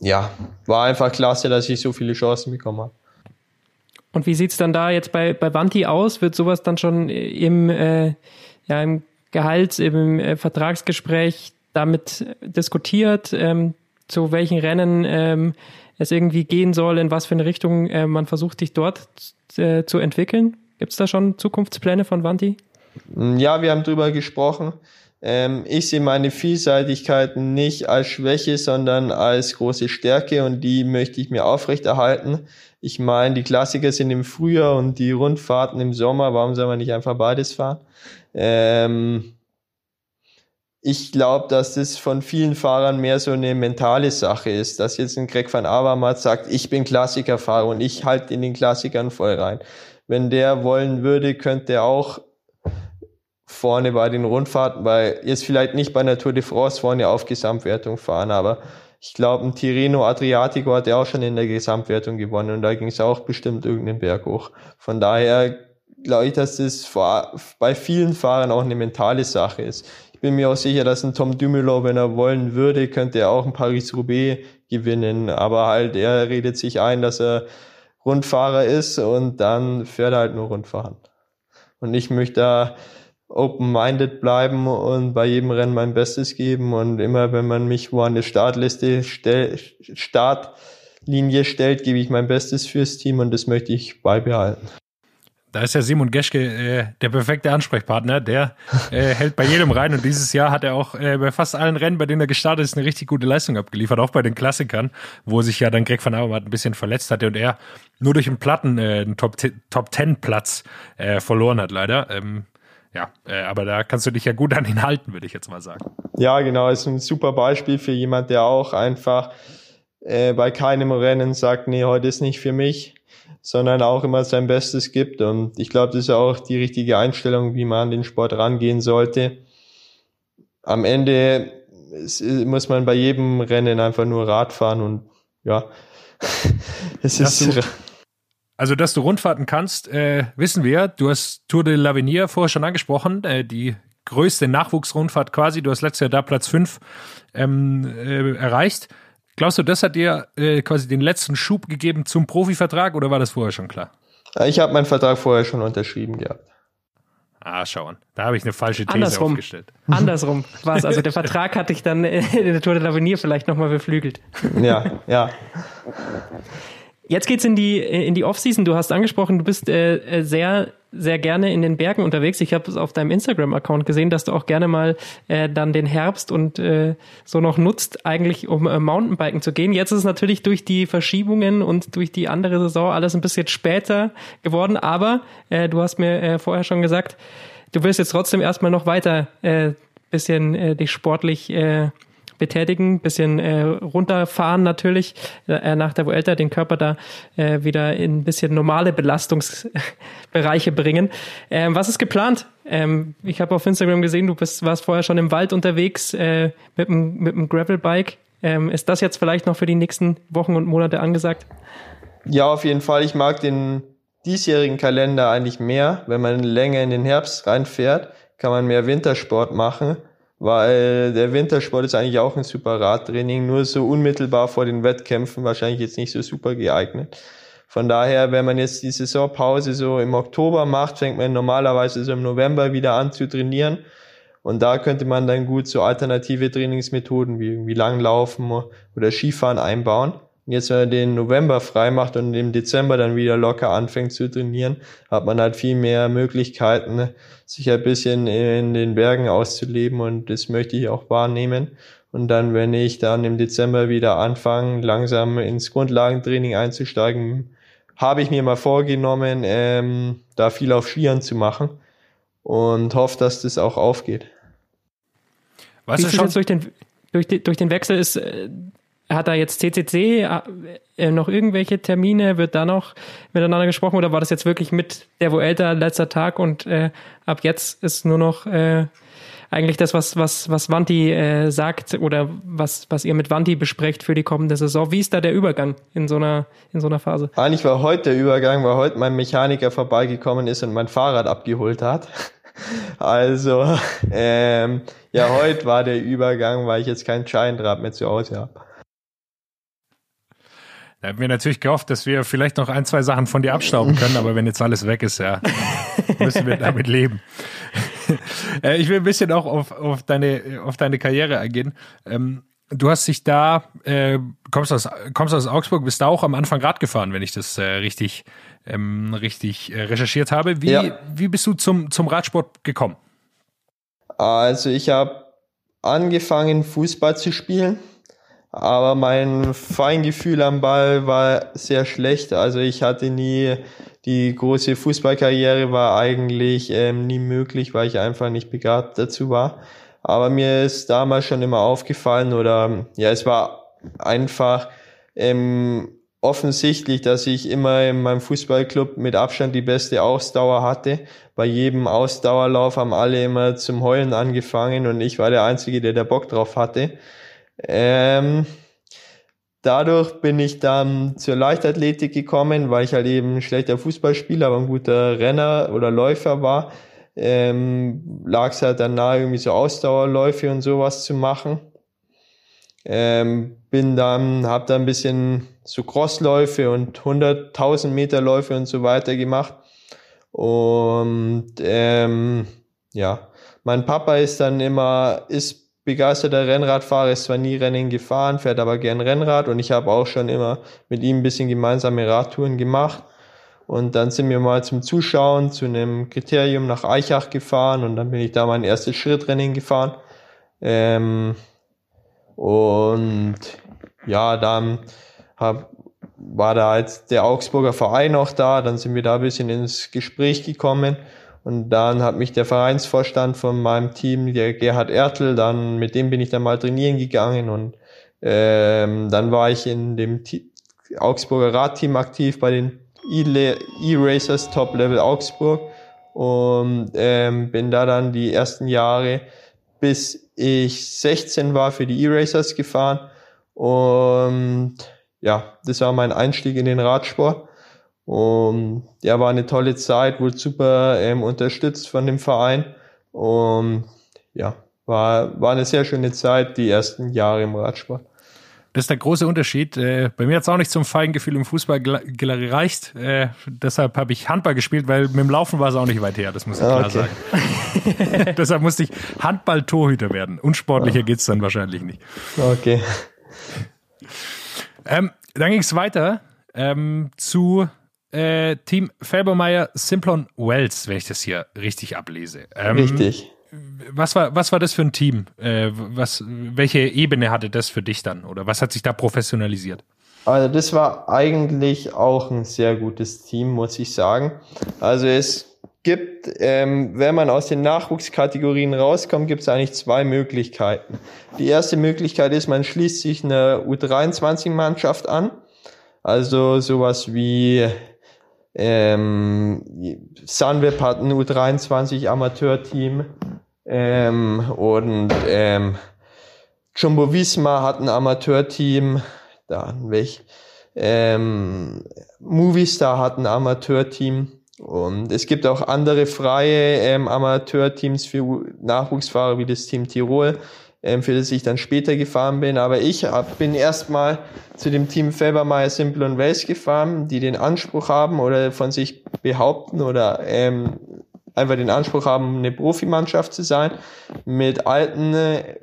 ja, war einfach klasse, dass ich so viele Chancen bekommen habe. Und wie sieht's dann da jetzt bei, bei Vanti aus? Wird sowas dann schon im, äh, ja, im Gehalt, im äh, Vertragsgespräch damit diskutiert? Ähm, zu welchen Rennen ähm, es irgendwie gehen soll, in was für eine Richtung äh, man versucht, sich dort äh, zu entwickeln? Gibt es da schon Zukunftspläne von Vanti? Ja, wir haben drüber gesprochen. Ähm, ich sehe meine Vielseitigkeit nicht als Schwäche, sondern als große Stärke und die möchte ich mir aufrechterhalten. Ich meine, die Klassiker sind im Frühjahr und die Rundfahrten im Sommer. Warum soll man nicht einfach beides fahren? Ähm, ich glaube, dass das von vielen Fahrern mehr so eine mentale Sache ist, dass jetzt ein Greg van Avermaet sagt, ich bin Klassikerfahrer und ich halte in den Klassikern voll rein. Wenn der wollen würde, könnte er auch vorne bei den Rundfahrten, weil jetzt vielleicht nicht bei der Tour de France vorne auf Gesamtwertung fahren, aber ich glaube, ein Tirreno Adriatico hat er auch schon in der Gesamtwertung gewonnen und da ging es auch bestimmt irgendeinen Berg hoch. Von daher glaube ich, dass das bei vielen Fahrern auch eine mentale Sache ist bin mir auch sicher, dass ein Tom Dumoulin, wenn er wollen würde, könnte er auch ein Paris-Roubaix gewinnen. Aber halt, er redet sich ein, dass er Rundfahrer ist und dann fährt er halt nur Rundfahren. Und ich möchte da open-minded bleiben und bei jedem Rennen mein Bestes geben und immer, wenn man mich wo an der Startliste, stell, Startlinie stellt, gebe ich mein Bestes fürs Team und das möchte ich beibehalten. Da ist ja Simon Geschke äh, der perfekte Ansprechpartner. Der äh, hält bei jedem rein und dieses Jahr hat er auch äh, bei fast allen Rennen, bei denen er gestartet ist, eine richtig gute Leistung abgeliefert, auch bei den Klassikern, wo sich ja dann Greg van Avermaet ein bisschen verletzt hatte und er nur durch einen Platten äh, einen Top, Top Ten Platz äh, verloren hat, leider. Ähm, ja, äh, aber da kannst du dich ja gut an ihn halten, würde ich jetzt mal sagen. Ja, genau, ist ein super Beispiel für jemand, der auch einfach äh, bei keinem Rennen sagt, nee, heute ist nicht für mich sondern auch immer sein Bestes gibt. Und ich glaube, das ist auch die richtige Einstellung, wie man an den Sport rangehen sollte. Am Ende muss man bei jedem Rennen einfach nur Rad fahren und ja, es ist. Du, also, dass du Rundfahrten kannst, äh, wissen wir. Du hast Tour de l'Avenir vorher schon angesprochen, äh, die größte Nachwuchsrundfahrt quasi. Du hast letztes Jahr da Platz 5 ähm, äh, erreicht. Glaubst du, das hat dir äh, quasi den letzten Schub gegeben zum Profivertrag oder war das vorher schon klar? Ich habe meinen Vertrag vorher schon unterschrieben gehabt. Ah, schauen. Da habe ich eine falsche These Andersrum. aufgestellt. Andersrum war es. Also der Vertrag hatte ich dann in der Tour de l'Avenir vielleicht nochmal beflügelt. Ja, ja. Jetzt geht's in die in die Offseason. Du hast angesprochen, du bist äh, äh sehr sehr gerne in den Bergen unterwegs. Ich habe es auf deinem Instagram-Account gesehen, dass du auch gerne mal äh, dann den Herbst und äh, so noch nutzt, eigentlich um äh, Mountainbiken zu gehen. Jetzt ist es natürlich durch die Verschiebungen und durch die andere Saison alles ein bisschen später geworden. Aber äh, du hast mir äh, vorher schon gesagt, du willst jetzt trotzdem erstmal noch weiter äh, bisschen äh, dich sportlich äh, betätigen, bisschen äh, runterfahren natürlich, äh, nach der Vuelta den Körper da äh, wieder in ein bisschen normale Belastungsbereiche bringen. Ähm, was ist geplant? Ähm, ich habe auf Instagram gesehen, du bist, warst vorher schon im Wald unterwegs äh, mit einem mit dem Gravelbike. Ähm, ist das jetzt vielleicht noch für die nächsten Wochen und Monate angesagt? Ja, auf jeden Fall. Ich mag den diesjährigen Kalender eigentlich mehr. Wenn man länger in den Herbst reinfährt, kann man mehr Wintersport machen weil der Wintersport ist eigentlich auch ein super Radtraining, nur so unmittelbar vor den Wettkämpfen wahrscheinlich jetzt nicht so super geeignet. Von daher, wenn man jetzt die Saisonpause so im Oktober macht, fängt man normalerweise so im November wieder an zu trainieren. Und da könnte man dann gut so alternative Trainingsmethoden wie irgendwie Langlaufen oder Skifahren einbauen. Jetzt, wenn man den November frei macht und im Dezember dann wieder locker anfängt zu trainieren, hat man halt viel mehr Möglichkeiten, sich ein bisschen in den Bergen auszuleben und das möchte ich auch wahrnehmen. Und dann, wenn ich dann im Dezember wieder anfange, langsam ins Grundlagentraining einzusteigen, habe ich mir mal vorgenommen, ähm, da viel auf Skiern zu machen und hoffe, dass das auch aufgeht. Was ist schon durch den, durch, den, durch den Wechsel ist äh, hat da jetzt CCC äh, noch irgendwelche Termine? Wird da noch miteinander gesprochen oder war das jetzt wirklich mit der Vuelta letzter Tag und äh, ab jetzt ist nur noch äh, eigentlich das, was, was, was Vanti äh, sagt oder was, was ihr mit Vanti besprecht für die kommende Saison. Wie ist da der Übergang in so einer, in so einer Phase? Eigentlich war heute der Übergang, weil heute mein Mechaniker vorbeigekommen ist und mein Fahrrad abgeholt hat. Also, ähm, ja, heute war der Übergang, weil ich jetzt kein Scheindraht mehr zu Hause habe. Da haben wir natürlich gehofft, dass wir vielleicht noch ein, zwei Sachen von dir abstauben können, aber wenn jetzt alles weg ist, ja, müssen wir damit leben. Äh, ich will ein bisschen auch auf, auf, deine, auf deine Karriere eingehen. Ähm, du hast dich da, äh, kommst, aus, kommst aus Augsburg, bist da auch am Anfang Rad gefahren, wenn ich das äh, richtig, ähm, richtig äh, recherchiert habe. Wie, ja. wie bist du zum, zum Radsport gekommen? Also ich habe angefangen, Fußball zu spielen, aber mein Feingefühl am Ball war sehr schlecht. Also ich hatte nie die große Fußballkarriere war eigentlich ähm, nie möglich, weil ich einfach nicht begabt dazu war. Aber mir ist damals schon immer aufgefallen oder ja, es war einfach ähm, offensichtlich, dass ich immer in meinem Fußballclub mit Abstand die beste Ausdauer hatte. Bei jedem Ausdauerlauf haben alle immer zum Heulen angefangen und ich war der Einzige, der da Bock drauf hatte. Ähm, dadurch bin ich dann zur Leichtathletik gekommen, weil ich halt eben ein schlechter Fußballspieler, aber ein guter Renner oder Läufer war ähm, lag es halt dann nahe, irgendwie so Ausdauerläufe und sowas zu machen. Ähm, bin dann, habe da ein bisschen so Crossläufe und 100.000 Meter Läufe und so weiter gemacht. Und ähm, ja, mein Papa ist dann immer, ist begeisterter Rennradfahrer, ist zwar nie Rennen gefahren, fährt aber gern Rennrad und ich habe auch schon immer mit ihm ein bisschen gemeinsame Radtouren gemacht. Und dann sind wir mal zum Zuschauen zu einem Kriterium nach Eichach gefahren und dann bin ich da mein erstes Schrittrennen gefahren. Ähm, und ja, dann hab, war da jetzt der Augsburger Verein auch da, dann sind wir da ein bisschen ins Gespräch gekommen. Und dann hat mich der Vereinsvorstand von meinem Team, der Gerhard Ertl, dann mit dem bin ich dann mal trainieren gegangen. Und ähm, dann war ich in dem T Augsburger Radteam aktiv bei den E-Racers Top Level Augsburg. Und ähm, bin da dann die ersten Jahre bis ich 16 war für die E-Racers gefahren. Und ja, das war mein Einstieg in den Radsport. Und ja, war eine tolle Zeit, wurde super ähm, unterstützt von dem Verein. Und ja, war, war eine sehr schöne Zeit, die ersten Jahre im Radsport. Das ist der große Unterschied. Äh, bei mir hat es auch nicht zum Feigengefühl im Fußball gereicht. Äh, deshalb habe ich Handball gespielt, weil mit dem Laufen war es auch nicht weit her, das muss ich klar okay. sagen. deshalb musste ich Handball-Torhüter werden. Unsportlicher ja. geht's dann wahrscheinlich nicht. Okay. Ähm, dann ging es weiter ähm, zu äh, Team Felbermeier Simplon Wells, wenn ich das hier richtig ablese. Ähm, richtig was war, was war das für ein Team? Äh, was, welche Ebene hatte das für dich dann? Oder was hat sich da professionalisiert? Also das war eigentlich auch ein sehr gutes Team, muss ich sagen. Also es gibt, ähm, wenn man aus den Nachwuchskategorien rauskommt, gibt es eigentlich zwei Möglichkeiten. Die erste Möglichkeit ist, man schließt sich eine U23-Mannschaft an. Also sowas wie ähm, Sunweb hat ein U23 Amateurteam. Ähm, und ähm, Jumbo Visma hat ein Amateurteam, dann welch, ähm, Movistar hat ein Amateurteam. Und es gibt auch andere freie ähm, Amateurteams für Nachwuchsfahrer wie das Team Tirol, ähm, für das ich dann später gefahren bin. Aber ich hab, bin erstmal zu dem Team Felbermeier Simple und Wels gefahren, die den Anspruch haben oder von sich behaupten oder ähm, einfach den Anspruch haben, eine Profimannschaft zu sein, mit alten,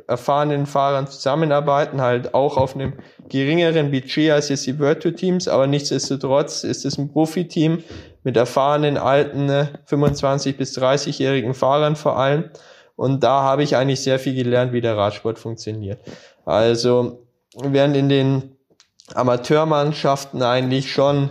erfahrenen Fahrern zusammenarbeiten, halt auch auf einem geringeren Budget als jetzt die Virtual Teams, aber nichtsdestotrotz ist es ein Profiteam mit erfahrenen, alten, 25 bis 30-jährigen Fahrern vor allem. Und da habe ich eigentlich sehr viel gelernt, wie der Radsport funktioniert. Also, während in den Amateurmannschaften eigentlich schon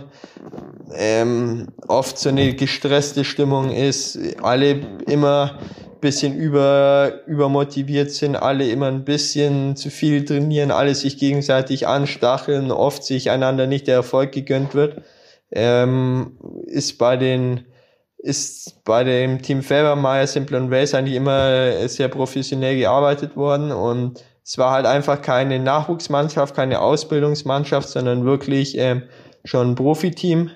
ähm, oft so eine gestresste Stimmung ist, alle immer bisschen über, übermotiviert sind, alle immer ein bisschen zu viel trainieren, alle sich gegenseitig anstacheln, oft sich einander nicht der Erfolg gegönnt wird, ähm, ist bei den ist bei dem Team Felbermeier Simple und Race eigentlich immer sehr professionell gearbeitet worden und es war halt einfach keine Nachwuchsmannschaft, keine Ausbildungsmannschaft, sondern wirklich ähm, schon ein Profiteam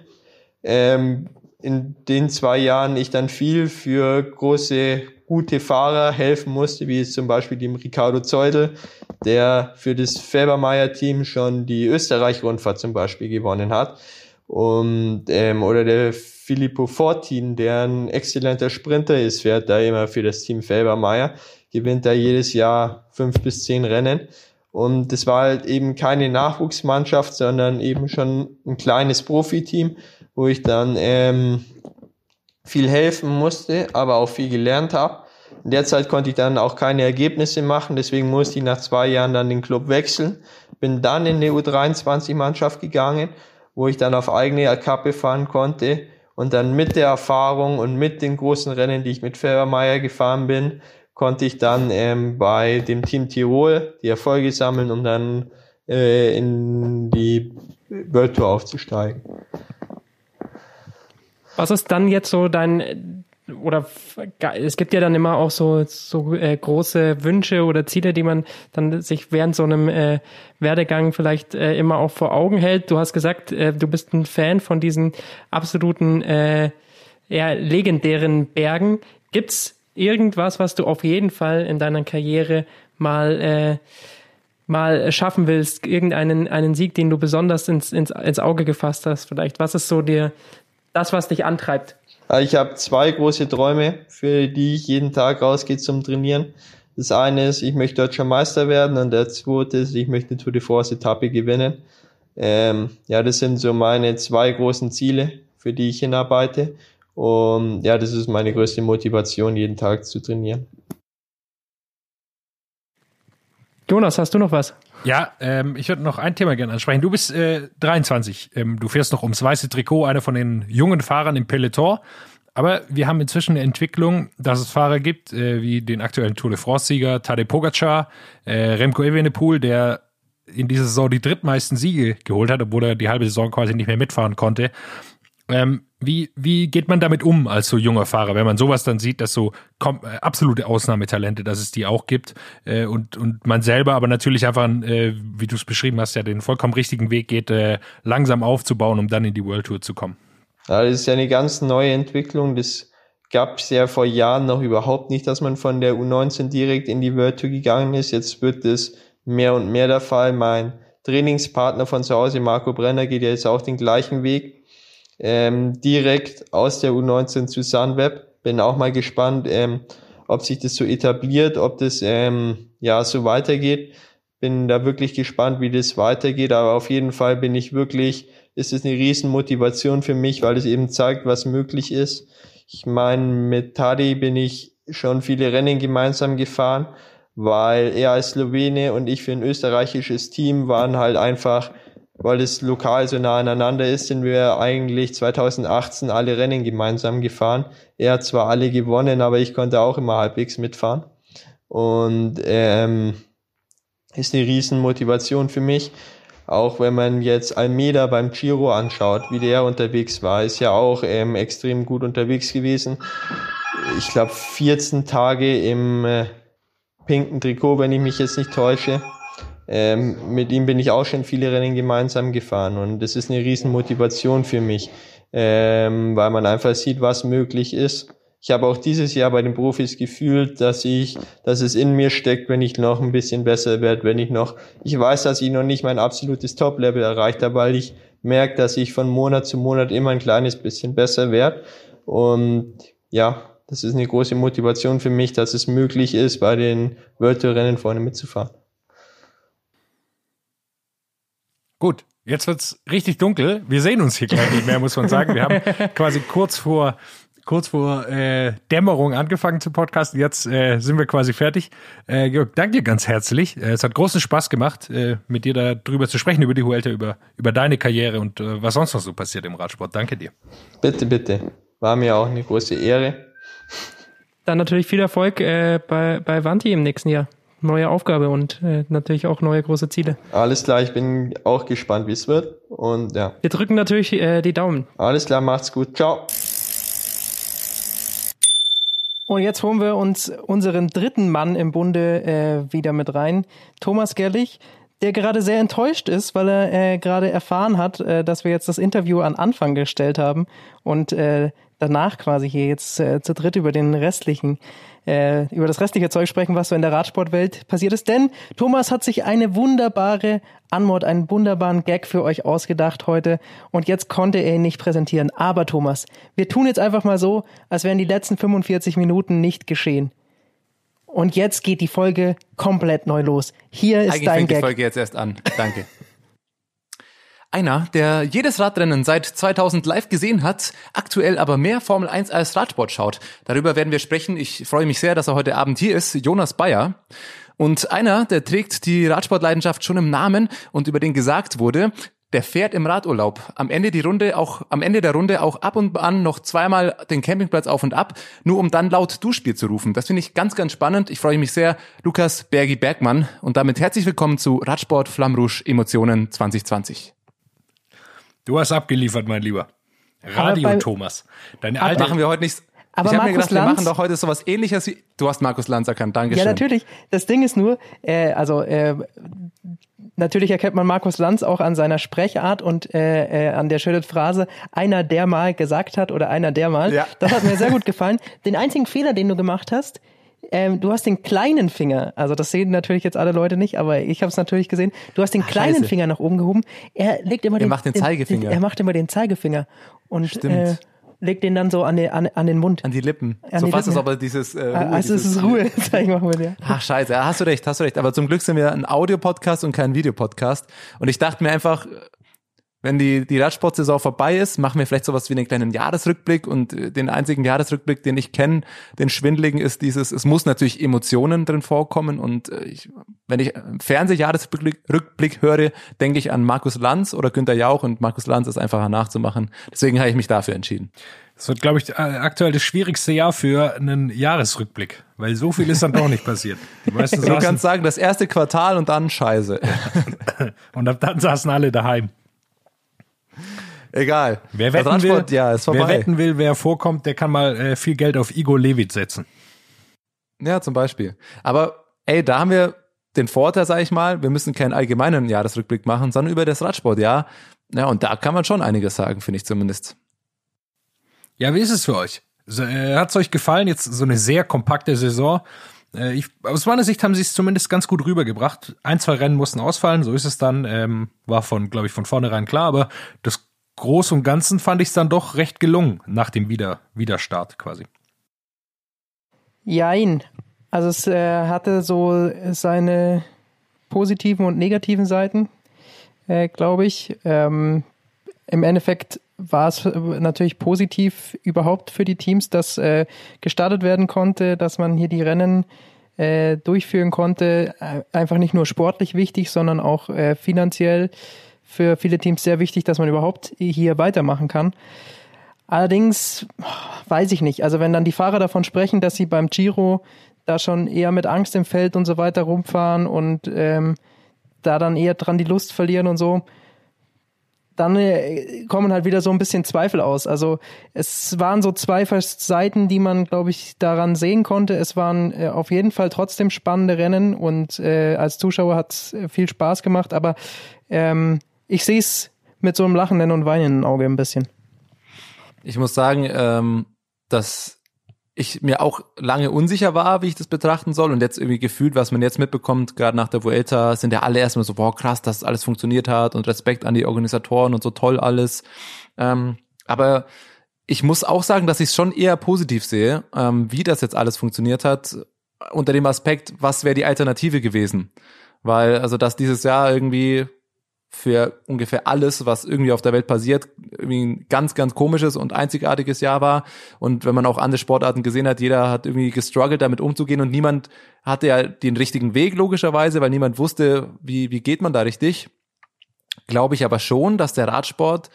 ähm, in den zwei Jahren ich dann viel für große, gute Fahrer helfen musste, wie zum Beispiel dem Ricardo Zeudel, der für das Felbermeier-Team schon die Österreich-Rundfahrt zum Beispiel gewonnen hat. Und, ähm, oder der Filippo Fortin, der ein exzellenter Sprinter ist, fährt da immer für das Team Felbermeier, gewinnt da jedes Jahr fünf bis zehn Rennen. Und das war halt eben keine Nachwuchsmannschaft, sondern eben schon ein kleines Profiteam, wo ich dann ähm, viel helfen musste, aber auch viel gelernt habe. In der Zeit konnte ich dann auch keine Ergebnisse machen, deswegen musste ich nach zwei Jahren dann den Club wechseln. Bin dann in die U23-Mannschaft gegangen, wo ich dann auf eigene Kappe fahren konnte und dann mit der Erfahrung und mit den großen Rennen, die ich mit Felbermeier gefahren bin, konnte ich dann ähm, bei dem Team Tirol die Erfolge sammeln, um dann äh, in die World Tour aufzusteigen. Was ist dann jetzt so dein oder es gibt ja dann immer auch so so äh, große Wünsche oder Ziele, die man dann sich während so einem äh, Werdegang vielleicht äh, immer auch vor Augen hält. Du hast gesagt, äh, du bist ein Fan von diesen absoluten äh, eher legendären Bergen. Gibt's irgendwas, was du auf jeden Fall in deiner Karriere mal äh, mal schaffen willst, irgendeinen einen Sieg, den du besonders ins, ins, ins Auge gefasst hast, vielleicht. Was ist so dir das, was dich antreibt? Ich habe zwei große Träume, für die ich jeden Tag rausgehe zum Trainieren. Das eine ist, ich möchte deutscher Meister werden und der zweite ist, ich möchte Tour de France Etappe gewinnen. Ähm, ja, das sind so meine zwei großen Ziele, für die ich hinarbeite. Und ja, das ist meine größte Motivation, jeden Tag zu trainieren. Jonas, hast du noch was? Ja, ähm, ich würde noch ein Thema gerne ansprechen. Du bist äh, 23. Ähm, du fährst noch ums weiße Trikot, einer von den jungen Fahrern im Peloton. Aber wir haben inzwischen eine Entwicklung, dass es Fahrer gibt, äh, wie den aktuellen Tour de France-Sieger Tadej Pogacar, äh, Remco Evenepoel, der in dieser Saison die drittmeisten Siege geholt hat, obwohl er die halbe Saison quasi nicht mehr mitfahren konnte. Ähm, wie, wie geht man damit um als so junger Fahrer, wenn man sowas dann sieht, dass so äh, absolute Ausnahmetalente, dass es die auch gibt äh, und, und man selber aber natürlich einfach, äh, wie du es beschrieben hast, ja den vollkommen richtigen Weg geht, äh, langsam aufzubauen, um dann in die World Tour zu kommen? Ja, das ist ja eine ganz neue Entwicklung. Das gab es ja vor Jahren noch überhaupt nicht, dass man von der U19 direkt in die World Tour gegangen ist. Jetzt wird das mehr und mehr der Fall. Mein Trainingspartner von zu Hause, Marco Brenner, geht ja jetzt auch den gleichen Weg ähm, direkt aus der U19 zu Sunweb. Bin auch mal gespannt, ähm, ob sich das so etabliert, ob das ähm, ja so weitergeht. Bin da wirklich gespannt, wie das weitergeht. Aber auf jeden Fall bin ich wirklich, ist es eine riesen Motivation für mich, weil es eben zeigt, was möglich ist. Ich meine, mit Tadi bin ich schon viele Rennen gemeinsam gefahren, weil er als Slowene und ich für ein österreichisches Team waren halt einfach weil es lokal so nah aneinander ist, sind wir eigentlich 2018 alle Rennen gemeinsam gefahren. Er hat zwar alle gewonnen, aber ich konnte auch immer halbwegs mitfahren. Und ähm, ist eine riesen Motivation für mich. Auch wenn man jetzt Almeida beim Giro anschaut, wie der unterwegs war, ist ja auch ähm, extrem gut unterwegs gewesen. Ich glaube 14 Tage im äh, pinken Trikot, wenn ich mich jetzt nicht täusche. Ähm, mit ihm bin ich auch schon viele Rennen gemeinsam gefahren und das ist eine riesen Motivation für mich, ähm, weil man einfach sieht, was möglich ist. Ich habe auch dieses Jahr bei den Profis gefühlt, dass ich, dass es in mir steckt, wenn ich noch ein bisschen besser werde, wenn ich noch, ich weiß, dass ich noch nicht mein absolutes Top-Level erreicht habe, weil ich merke, dass ich von Monat zu Monat immer ein kleines bisschen besser werde. Und ja, das ist eine große Motivation für mich, dass es möglich ist, bei den World Tour Rennen vorne mitzufahren. Gut, jetzt wird's richtig dunkel. Wir sehen uns hier gleich nicht mehr, muss man sagen. Wir haben quasi kurz vor kurz vor äh, Dämmerung angefangen zu podcasten. Jetzt äh, sind wir quasi fertig. Äh, Georg, danke dir ganz herzlich. Äh, es hat großen Spaß gemacht, äh, mit dir darüber zu sprechen, über die Huelta, über, über deine Karriere und äh, was sonst noch so passiert im Radsport. Danke dir. Bitte, bitte. War mir auch eine große Ehre. Dann natürlich viel Erfolg äh, bei, bei Vanti im nächsten Jahr neue Aufgabe und äh, natürlich auch neue große Ziele. Alles klar, ich bin auch gespannt, wie es wird. Und ja. Wir drücken natürlich äh, die Daumen. Alles klar, macht's gut. Ciao. Und jetzt holen wir uns unseren dritten Mann im Bunde äh, wieder mit rein, Thomas Gerlich, der gerade sehr enttäuscht ist, weil er äh, gerade erfahren hat, äh, dass wir jetzt das Interview an Anfang gestellt haben und äh, danach quasi hier jetzt äh, zu dritt über den restlichen äh, über das restliche Zeug sprechen, was so in der Radsportwelt passiert ist. Denn Thomas hat sich eine wunderbare Anmod, einen wunderbaren Gag für euch ausgedacht heute und jetzt konnte er ihn nicht präsentieren. Aber Thomas, wir tun jetzt einfach mal so, als wären die letzten 45 Minuten nicht geschehen. Und jetzt geht die Folge komplett neu los. Hier ist Eigentlich dein fängt die Gag. Folge jetzt erst an. Danke. Einer, der jedes Radrennen seit 2000 live gesehen hat, aktuell aber mehr Formel 1 als Radsport schaut. Darüber werden wir sprechen. Ich freue mich sehr, dass er heute Abend hier ist, Jonas Bayer. Und einer, der trägt die Radsportleidenschaft schon im Namen und über den gesagt wurde, der fährt im Radurlaub. Am Ende die Runde auch, am Ende der Runde auch ab und an noch zweimal den Campingplatz auf und ab, nur um dann laut Duschbier zu rufen. Das finde ich ganz, ganz spannend. Ich freue mich sehr. Lukas Bergi Bergmann. Und damit herzlich willkommen zu Radsport Flammrouge Emotionen 2020. Du hast abgeliefert, mein Lieber. Radio bei- Thomas. Deine Aber- alte Machen wir heute nichts. Aber ich habe mir Markus gedacht, wir Lanz- machen doch heute sowas ähnliches wie. Du hast Markus Lanz erkannt, Dankeschön. Ja, natürlich. Das Ding ist nur, äh, also äh, natürlich erkennt man Markus Lanz auch an seiner Sprechart und äh, äh, an der schönen Phrase, einer der mal gesagt hat oder einer der mal. Ja. Das hat mir sehr gut gefallen. Den einzigen Fehler, den du gemacht hast, ähm, du hast den kleinen Finger, also das sehen natürlich jetzt alle Leute nicht, aber ich habe es natürlich gesehen. Du hast den kleinen scheiße. Finger nach oben gehoben. Er legt immer den, macht den Zeigefinger. er macht immer den Zeigefinger und Stimmt. äh, legt den dann so an den, an, an den Mund. An die Lippen. An so die fast Lippen, ist aber dieses. Äh, Ruhe, also es dieses, ist Ruhezeichen machen wir dir. Ach scheiße, ja, hast du recht, hast du recht. Aber zum Glück sind wir ein Audio-Podcast und kein Videopodcast. Und ich dachte mir einfach, wenn die, die Radsportsaison vorbei ist, machen wir vielleicht sowas wie einen kleinen Jahresrückblick. Und äh, den einzigen Jahresrückblick, den ich kenne, den schwindligen, ist dieses, es muss natürlich Emotionen drin vorkommen. Und äh, ich, wenn ich Fernsehjahresrückblick Rückblick höre, denke ich an Markus Lanz oder Günter Jauch und Markus Lanz ist einfacher nachzumachen. Deswegen habe ich mich dafür entschieden. Das wird, glaube ich, äh, aktuell das schwierigste Jahr für einen Jahresrückblick, weil so viel ist dann doch nicht passiert. Du kannst sagen, das erste Quartal und dann Scheiße. und ab dann saßen alle daheim. Egal. Wer Das wetten, will, Radsport, ja, wer wetten will, wer vorkommt, der kann mal äh, viel Geld auf Igor Levit setzen. Ja, zum Beispiel. Aber ey, da haben wir den Vorteil, sag ich mal, wir müssen keinen allgemeinen Jahresrückblick machen, sondern über das Radsportjahr. Ja, und da kann man schon einiges sagen, finde ich zumindest. Ja, wie ist es für euch? Äh, Hat es euch gefallen? Jetzt so eine sehr kompakte Saison. Äh, ich, aus meiner Sicht haben sie es zumindest ganz gut rübergebracht. Ein, zwei Rennen mussten ausfallen, so ist es dann. Ähm, war von, glaube ich, von vornherein klar, aber das Groß und Ganzen fand ich es dann doch recht gelungen nach dem Wieder Wiederstart quasi. Jein. Also es äh, hatte so seine positiven und negativen Seiten, äh, glaube ich. Ähm, Im Endeffekt war es natürlich positiv überhaupt für die Teams, dass äh, gestartet werden konnte, dass man hier die Rennen äh, durchführen konnte. Äh, einfach nicht nur sportlich wichtig, sondern auch äh, finanziell für viele Teams sehr wichtig, dass man überhaupt hier weitermachen kann. Allerdings weiß ich nicht. Also wenn dann die Fahrer davon sprechen, dass sie beim Giro da schon eher mit Angst im Feld und so weiter rumfahren und ähm, da dann eher dran die Lust verlieren und so, dann äh, kommen halt wieder so ein bisschen Zweifel aus. Also es waren so zwei Seiten, die man, glaube ich, daran sehen konnte. Es waren äh, auf jeden Fall trotzdem spannende Rennen und äh, als Zuschauer hat es viel Spaß gemacht, aber ähm, ich sehe es mit so einem lachenden und weinenden Auge ein bisschen. Ich muss sagen, ähm, dass ich mir auch lange unsicher war, wie ich das betrachten soll und jetzt irgendwie gefühlt, was man jetzt mitbekommt, gerade nach der Vuelta, sind ja alle erstmal so, boah, krass, dass alles funktioniert hat und Respekt an die Organisatoren und so toll alles. Ähm, aber ich muss auch sagen, dass ich es schon eher positiv sehe, ähm, wie das jetzt alles funktioniert hat, unter dem Aspekt, was wäre die Alternative gewesen? Weil, also, dass dieses Jahr irgendwie für ungefähr alles, was irgendwie auf der Welt passiert, irgendwie ein ganz, ganz komisches und einzigartiges Jahr war. Und wenn man auch andere Sportarten gesehen hat, jeder hat irgendwie gestruggelt, damit umzugehen und niemand hatte ja den richtigen Weg, logischerweise, weil niemand wusste, wie, wie geht man da richtig. Glaube ich aber schon, dass der Radsport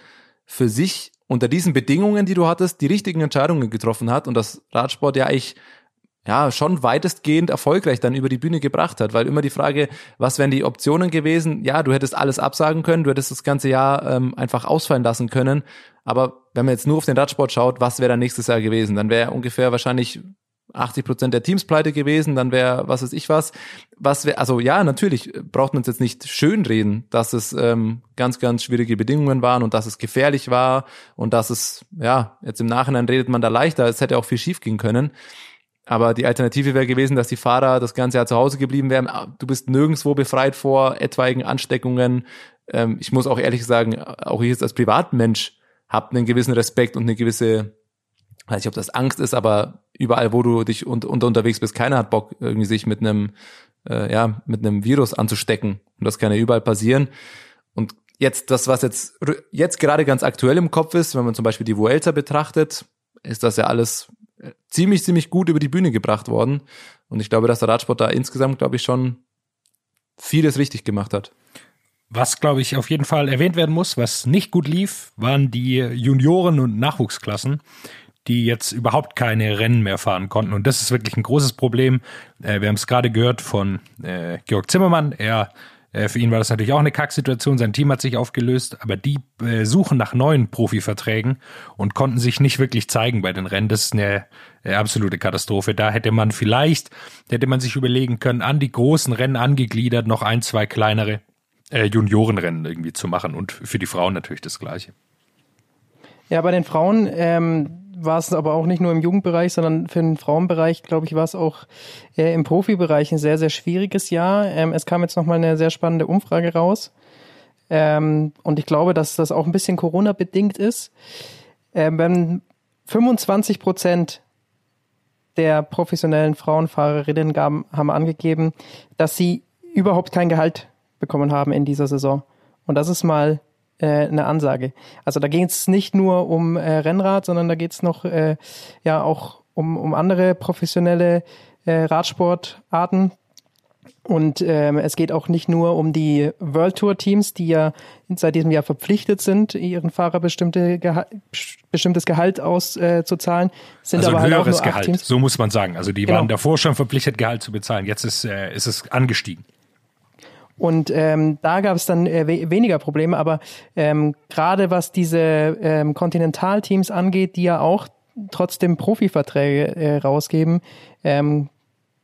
für sich unter diesen Bedingungen, die du hattest, die richtigen Entscheidungen getroffen hat und das Radsport ja eigentlich ja, schon weitestgehend erfolgreich dann über die Bühne gebracht hat, weil immer die Frage, was wären die Optionen gewesen? Ja, du hättest alles absagen können, du hättest das ganze Jahr ähm, einfach ausfallen lassen können, aber wenn man jetzt nur auf den Radsport schaut, was wäre dann nächstes Jahr gewesen? Dann wäre ungefähr wahrscheinlich 80 Prozent der Teams pleite gewesen, dann wäre, was weiß ich was, was wäre, also ja, natürlich braucht man es jetzt nicht schönreden, dass es ähm, ganz, ganz schwierige Bedingungen waren und dass es gefährlich war und dass es, ja, jetzt im Nachhinein redet man da leichter, es hätte auch viel schief gehen können. Aber die Alternative wäre gewesen, dass die Fahrer das ganze Jahr zu Hause geblieben wären. Du bist nirgendwo befreit vor etwaigen Ansteckungen. Ähm, ich muss auch ehrlich sagen, auch ich jetzt als Privatmensch habe einen gewissen Respekt und eine gewisse weiß nicht, ob das Angst ist, aber überall, wo du dich und, und unterwegs bist, keiner hat Bock, irgendwie sich mit einem, äh, ja, mit einem Virus anzustecken. Und das kann ja überall passieren. Und jetzt, das, was jetzt, jetzt gerade ganz aktuell im Kopf ist, wenn man zum Beispiel die Vuelta betrachtet, ist das ja alles ziemlich, ziemlich gut über die Bühne gebracht worden. Und ich glaube, dass der Radsport da insgesamt, glaube ich, schon vieles richtig gemacht hat. Was, glaube ich, auf jeden Fall erwähnt werden muss, was nicht gut lief, waren die Junioren- und Nachwuchsklassen, die jetzt überhaupt keine Rennen mehr fahren konnten. Und das ist wirklich ein großes Problem. Äh, wir haben es gerade gehört von äh, Georg Zimmermann. Er äh, für ihn war das natürlich auch eine Kacksituation. Sein Team hat sich aufgelöst, aber die äh, suchen nach neuen Profiverträgen und konnten sich nicht wirklich zeigen bei den Rennen. Das ist eine, eine absolute Katastrophe. Da hätte man vielleicht, hätte man sich überlegen können, an die großen Rennen angegliedert, noch ein, zwei kleinere äh, Juniorenrennen irgendwie zu machen und für die Frauen natürlich das Gleiche. Ja, bei den Frauen ähm, war es aber auch nicht nur im Jugendbereich, sondern für den Frauenbereich, glaube ich, war es auch äh, im Profibereich ein sehr, sehr schwieriges Jahr. Ähm, es kam jetzt nochmal eine sehr spannende Umfrage raus. Ähm, und ich glaube, dass das auch ein bisschen Corona-bedingt ist. Ähm, wenn 25 Prozent der professionellen Frauenfahrerinnen gaben, haben angegeben, dass sie überhaupt kein Gehalt bekommen haben in dieser Saison. Und das ist mal äh, eine Ansage. Also da geht es nicht nur um äh, Rennrad, sondern da geht es noch äh, ja auch um, um andere professionelle äh, Radsportarten. Und ähm, es geht auch nicht nur um die World Tour Teams, die ja seit diesem Jahr verpflichtet sind, ihren Fahrer bestimmte Geha bestimmtes Gehalt auszuzahlen. Äh, sind also aber ein halt höheres acht Gehalt, so muss man sagen. Also die Genau. waren davor schon verpflichtet, Gehalt zu bezahlen. Jetzt ist, äh, ist es angestiegen. Und ähm, da gab es dann äh, we weniger Probleme, aber ähm, gerade was diese ähm, Kontinentalteams angeht, die ja auch trotzdem Profiverträge äh, rausgeben, ähm,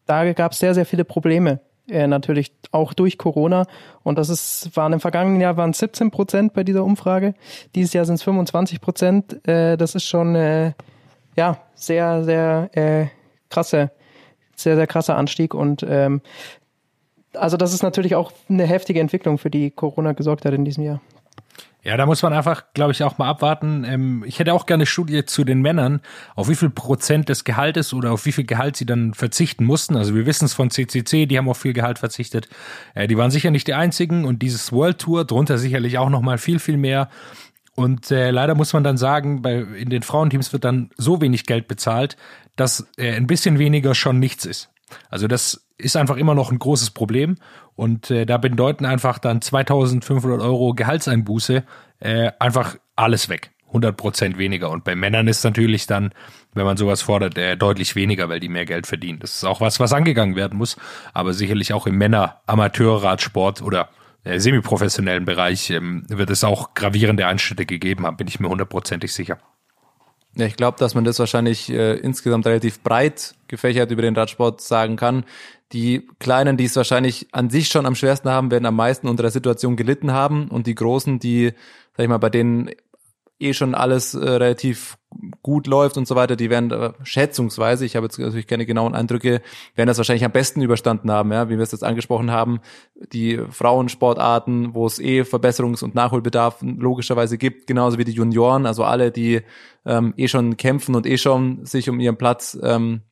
da gab es sehr, sehr viele Probleme. Äh, natürlich auch durch Corona. Und das ist, waren im vergangenen Jahr waren 17 Prozent bei dieser Umfrage. Dieses Jahr sind es 25 Prozent. Äh, das ist schon äh, ja sehr, sehr äh, krasse, sehr, sehr krasser Anstieg. Und ähm, also das ist natürlich auch eine heftige Entwicklung, für die Corona gesorgt hat in diesem Jahr. Ja, da muss man einfach, glaube ich, auch mal abwarten. Ähm, ich hätte auch gerne eine Studie zu den Männern, auf wie viel Prozent des Gehaltes oder auf wie viel Gehalt sie dann verzichten mussten. Also wir wissen es von CCC, die haben auf viel Gehalt verzichtet. Äh, die waren sicher nicht die einzigen und dieses World Tour drunter sicherlich auch noch mal viel, viel mehr. Und äh, leider muss man dann sagen, bei, in den Frauenteams wird dann so wenig Geld bezahlt, dass äh, ein bisschen weniger schon nichts ist. Also das ist einfach immer noch ein großes Problem und äh, da bedeuten einfach dann 2500 Euro Gehaltseinbuße äh, einfach alles weg. 100 Prozent weniger. Und bei Männern ist natürlich dann, wenn man sowas fordert, äh, deutlich weniger, weil die mehr Geld verdienen. Das ist auch was, was angegangen werden muss. Aber sicherlich auch im Männer-Amateurradsport oder äh, semiprofessionellen Bereich ähm, wird es auch gravierende Einschnitte gegeben haben, bin ich mir hundertprozentig sicher. Ja, ich glaube, dass man das wahrscheinlich äh, insgesamt relativ breit gefächert über den Radsport sagen kann. Die Kleinen, die es wahrscheinlich an sich schon am schwersten haben, werden am meisten unter der Situation gelitten haben. Und die Großen, die, sag ich mal, bei denen eh schon alles äh, relativ gut läuft und so weiter, die werden äh, schätzungsweise, ich habe jetzt natürlich keine genauen Eindrücke, werden das wahrscheinlich am besten überstanden haben, ja, wie wir es jetzt angesprochen haben, die Frauensportarten, wo es eh Verbesserungs- und Nachholbedarf logischerweise gibt, genauso wie die Junioren, also alle, die ähm, eh schon kämpfen und eh schon sich um ihren Platz ähm,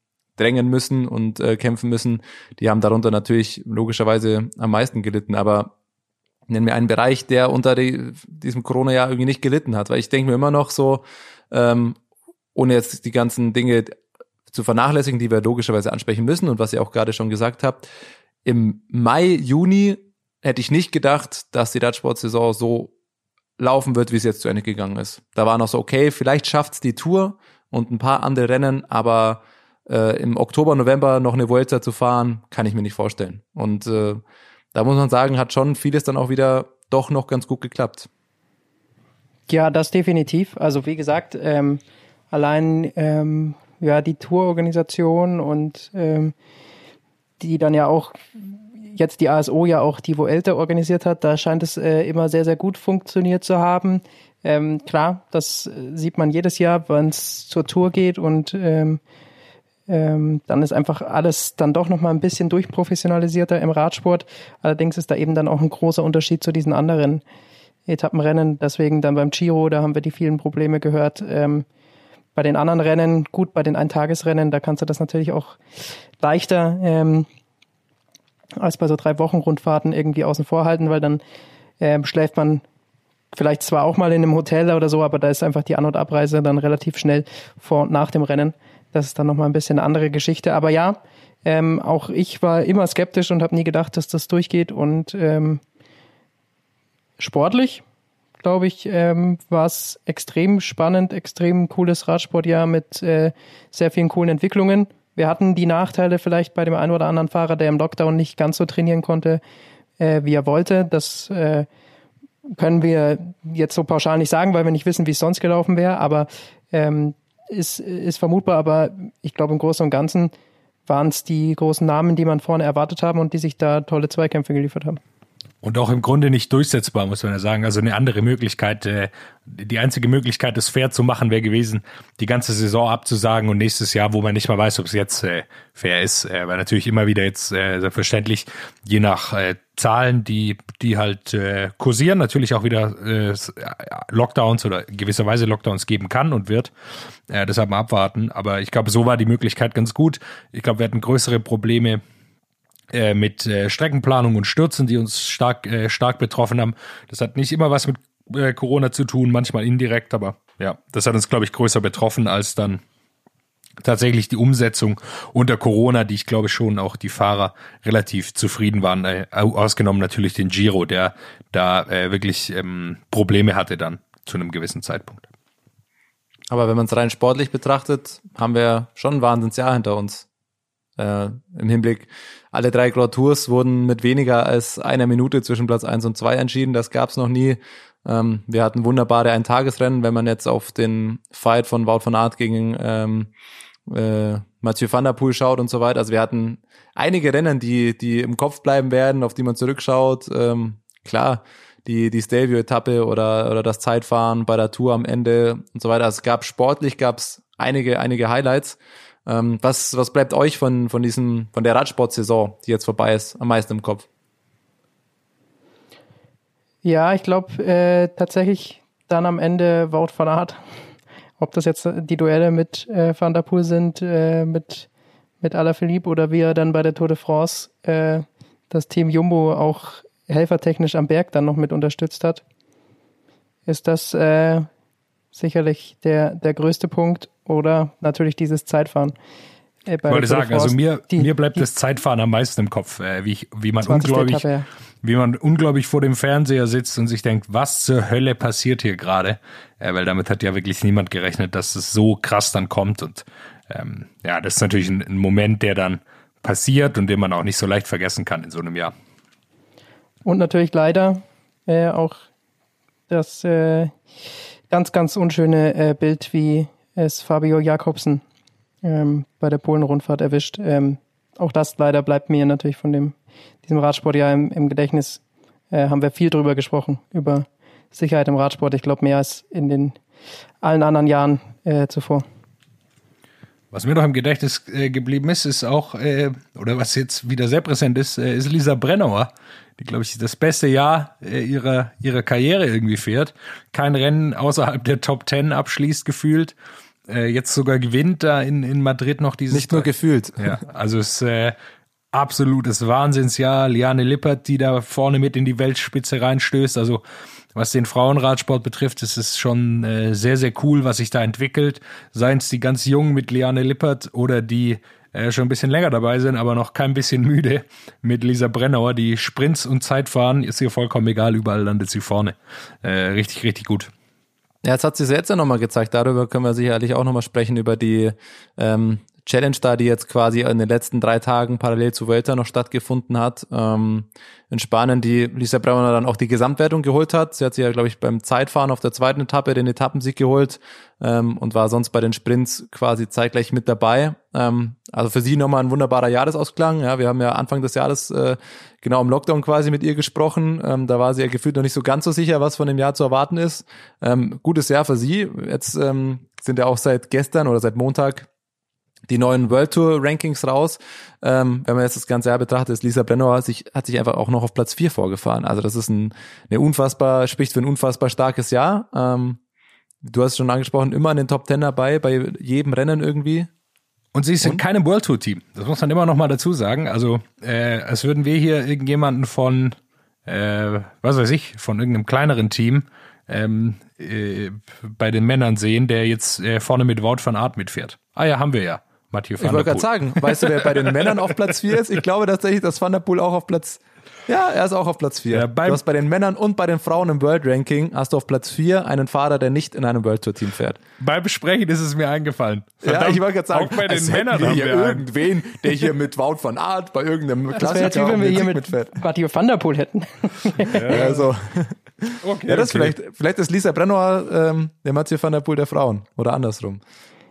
drängen müssen und äh, kämpfen müssen, die haben darunter natürlich logischerweise am meisten gelitten, aber nennen wir einen Bereich, der unter die, diesem Corona-Jahr irgendwie nicht gelitten hat, weil ich denke mir immer noch so, ähm, ohne jetzt die ganzen Dinge zu vernachlässigen, die wir logischerweise ansprechen müssen und was ihr auch gerade schon gesagt habt, im Mai, Juni hätte ich nicht gedacht, dass die Radsportsaison so laufen wird, wie es jetzt zu Ende gegangen ist. Da war noch so, okay, vielleicht schafft's die Tour und ein paar andere Rennen, aber äh, im Oktober, November noch eine Vuelta zu fahren, kann ich mir nicht vorstellen. Und äh, da muss man sagen, hat schon vieles dann auch wieder doch noch ganz gut geklappt. Ja, das definitiv. Also wie gesagt, ähm, allein ähm, ja die Tourorganisation und ähm, die dann ja auch jetzt die ASO ja auch die Vuelta organisiert hat, da scheint es äh, immer sehr, sehr gut funktioniert zu haben. Ähm, klar, das äh, sieht man jedes Jahr, wenn es zur Tour geht und ähm, ähm, dann ist einfach alles dann doch nochmal ein bisschen durchprofessionalisierter im Radsport. Allerdings ist da eben dann auch ein großer Unterschied zu diesen anderen Etappenrennen. Deswegen dann beim Giro, da haben wir die vielen Probleme gehört. Ähm, bei den anderen Rennen, gut, bei den Eintagesrennen, da kannst du das natürlich auch leichter ähm, als bei so drei Wochen Rundfahrten irgendwie außen vor halten, weil dann ähm, schläft man vielleicht zwar auch mal in einem Hotel oder so, aber da ist einfach die An- und Abreise dann relativ schnell vor und nach dem Rennen. Das ist dann nochmal ein bisschen eine andere Geschichte. Aber ja, ähm, auch ich war immer skeptisch und habe nie gedacht, dass das durchgeht. Und ähm, sportlich, glaube ich, ähm, war es extrem spannend, extrem cooles Radsportjahr mit äh, sehr vielen coolen Entwicklungen. Wir hatten die Nachteile vielleicht bei dem einen oder anderen Fahrer, der im Lockdown nicht ganz so trainieren konnte, äh, wie er wollte. Das äh, können wir jetzt so pauschal nicht sagen, weil wir nicht wissen, wie es sonst gelaufen wäre, aber ähm, ist, ist vermutbar, aber ich glaube im Großen und Ganzen waren es die großen Namen, die man vorne erwartet haben und die sich da tolle Zweikämpfe geliefert haben. Und auch im Grunde nicht durchsetzbar, muss man ja sagen. Also eine andere Möglichkeit, äh, die einzige Möglichkeit, das fair zu machen, wäre gewesen, die ganze Saison abzusagen und nächstes Jahr, wo man nicht mal weiß, ob es jetzt äh, fair ist, äh, weil natürlich immer wieder jetzt äh, selbstverständlich, je nach äh, Zahlen, die, die halt äh, kursieren, natürlich auch wieder äh, Lockdowns oder gewisserweise Lockdowns geben kann und wird. Äh, deshalb mal abwarten. Aber ich glaube, so war die Möglichkeit ganz gut. Ich glaube, wir hatten größere Probleme äh, mit äh, Streckenplanung und Stürzen, die uns stark, äh, stark betroffen haben. Das hat nicht immer was mit äh, Corona zu tun, manchmal indirekt, aber ja, das hat uns, glaube ich, größer betroffen als dann tatsächlich die Umsetzung unter Corona, die ich glaube schon auch die Fahrer relativ zufrieden waren, äh, ausgenommen natürlich den Giro, der da äh, wirklich ähm, Probleme hatte dann zu einem gewissen Zeitpunkt. Aber wenn man es rein sportlich betrachtet, haben wir schon ein Wahnsinnsjahr hinter uns. Äh, Im Hinblick, alle drei Grand Tours wurden mit weniger als einer Minute zwischen Platz eins und zwei entschieden. Das gab es noch nie. Ähm, wir hatten wunderbare Eintagesrennen, wenn man jetzt auf den Fight von Wout van Aert gegen ähm, äh, Mathieu van der Poel schaut und so weiter. Also wir hatten einige Rennen, die, die im Kopf bleiben werden, auf die man zurückschaut. Ähm, klar, die, die Stelvio-Etappe oder, oder das Zeitfahren bei der Tour am Ende und so weiter. Also es gab sportlich gab's einige, einige Highlights. Ähm, was, was bleibt euch von, von diesem, von der Radsportsaison, die jetzt vorbei ist, am meisten im Kopf? Ja, ich glaube äh, tatsächlich dann am Ende Wout van Aert. Ob das jetzt die Duelle mit äh, Van der Poel sind, äh, mit, mit Alaphilippe oder wie er dann bei der Tour de France äh, das Team Jumbo auch helfertechnisch am Berg dann noch mit unterstützt hat, ist das äh, sicherlich der, der größte Punkt oder natürlich dieses Zeitfahren. Äh, ich wollte sagen, also mir, die, mir bleibt die, das Zeitfahren am meisten im Kopf, äh, wie, ich, wie man unglaublich, Etappe, ja. wie man unglaublich vor dem Fernseher sitzt und sich denkt, was zur Hölle passiert hier gerade? Äh, weil damit hat ja wirklich niemand gerechnet, dass es so krass dann kommt und ähm, ja, das ist natürlich ein, ein Moment, der dann passiert und den man auch nicht so leicht vergessen kann in so einem Jahr. Und natürlich leider äh, auch das äh, ganz, ganz unschöne äh, Bild, wie es Fabio Jakobsen ähm, bei der Polen-Rundfahrt erwischt. Ähm, auch das leider bleibt mir natürlich von dem, diesem Radsportjahr im, im Gedächtnis. Äh, haben wir viel drüber gesprochen, über Sicherheit im Radsport. Ich glaube, mehr als in den allen anderen Jahren äh, zuvor. Was mir noch im Gedächtnis äh, geblieben ist, ist auch, äh, oder was jetzt wieder sehr präsent ist, äh, ist Lisa Brennauer, die, glaube ich, das beste Jahr äh, ihrer, ihrer Karriere irgendwie fährt. Kein Rennen außerhalb der Top Ten abschließt, gefühlt. Äh, jetzt sogar gewinnt da in, in Madrid noch dieses. Nicht nur gefühlt. Ja, also es ist äh, absolutes Wahnsinnsjahr. Liane Lippert, die da vorne mit in die Weltspitze reinstößt. Also was den Frauenradsport betrifft, ist es schon äh, sehr, sehr cool, was sich da entwickelt. Seien es die ganz Jungen mit Liane Lippert oder die äh, schon ein bisschen länger dabei sind, aber noch kein bisschen müde mit Lisa Brennauer. Die Sprints und Zeitfahren ist ihr vollkommen egal, überall landet sie vorne. Äh, richtig, richtig gut. Ja, jetzt hat sie selbst ja nochmal gezeigt. Darüber können wir sicherlich auch nochmal sprechen, über die ähm, Challenge da, die jetzt quasi in den letzten drei Tagen parallel zu Vuelta noch stattgefunden hat. Ähm, in Spanien, die Lisa Brauner dann auch die Gesamtwertung geholt hat. Sie hat sich ja, glaube ich, beim Zeitfahren auf der zweiten Etappe den Etappensieg geholt ähm, und war sonst bei den Sprints quasi zeitgleich mit dabei. Ähm, also für sie nochmal ein wunderbarer Jahresausklang. Ja, wir haben ja Anfang des Jahres äh, genau im Lockdown quasi mit ihr gesprochen. Ähm, da war sie ja gefühlt noch nicht so ganz so sicher, was von dem Jahr zu erwarten ist. Ähm, gutes Jahr für sie. Jetzt ähm, sind ja auch seit gestern oder seit Montag die neuen World Tour Rankings raus. Ähm, wenn man jetzt das ganze Jahr betrachtet, ist Lisa Brennauer sich, hat sich einfach auch noch auf Platz vier vorgefahren. Also das ist ein, eine unfassbar, spricht für ein unfassbar starkes Jahr. Ähm, du hast es schon angesprochen, immer in den Top Ten dabei, bei jedem Rennen irgendwie. Und sie ist in keinem World Tour Team. Das muss man immer noch mal dazu sagen. Also, äh, als würden wir hier irgendjemanden von, äh, was weiß ich, von irgendeinem kleineren Team ähm, äh, bei den Männern sehen, der jetzt äh, vorne mit Wout van Aert mitfährt. Ah ja, haben wir ja. Mathieu van Ich wollte der gerade sagen, weißt du, wer bei den Männern auf Platz 4 ist? Ich glaube tatsächlich, dass Van der Poel auch auf Platz, ja, er ist auch auf Platz 4. Ja, du hast bei den Männern und bei den Frauen im World Ranking hast du auf Platz 4 einen Fahrer, der nicht in einem World Tour Team fährt. Beim Besprechen ist es mir eingefallen. ja, Verdammt, ich wollte gerade sagen, Auch bei den Männern wir haben hier wir einen. irgendwen, der hier mit Wout van Aert bei irgendeinem Das wäre Klassiker wenn wir hier mit mitfährt. Mathieu van der Poel hätten. Also, Okay, ja, das okay. vielleicht, vielleicht ist Lisa Brennauer ähm, der Mathieu van der Poel der Frauen oder andersrum.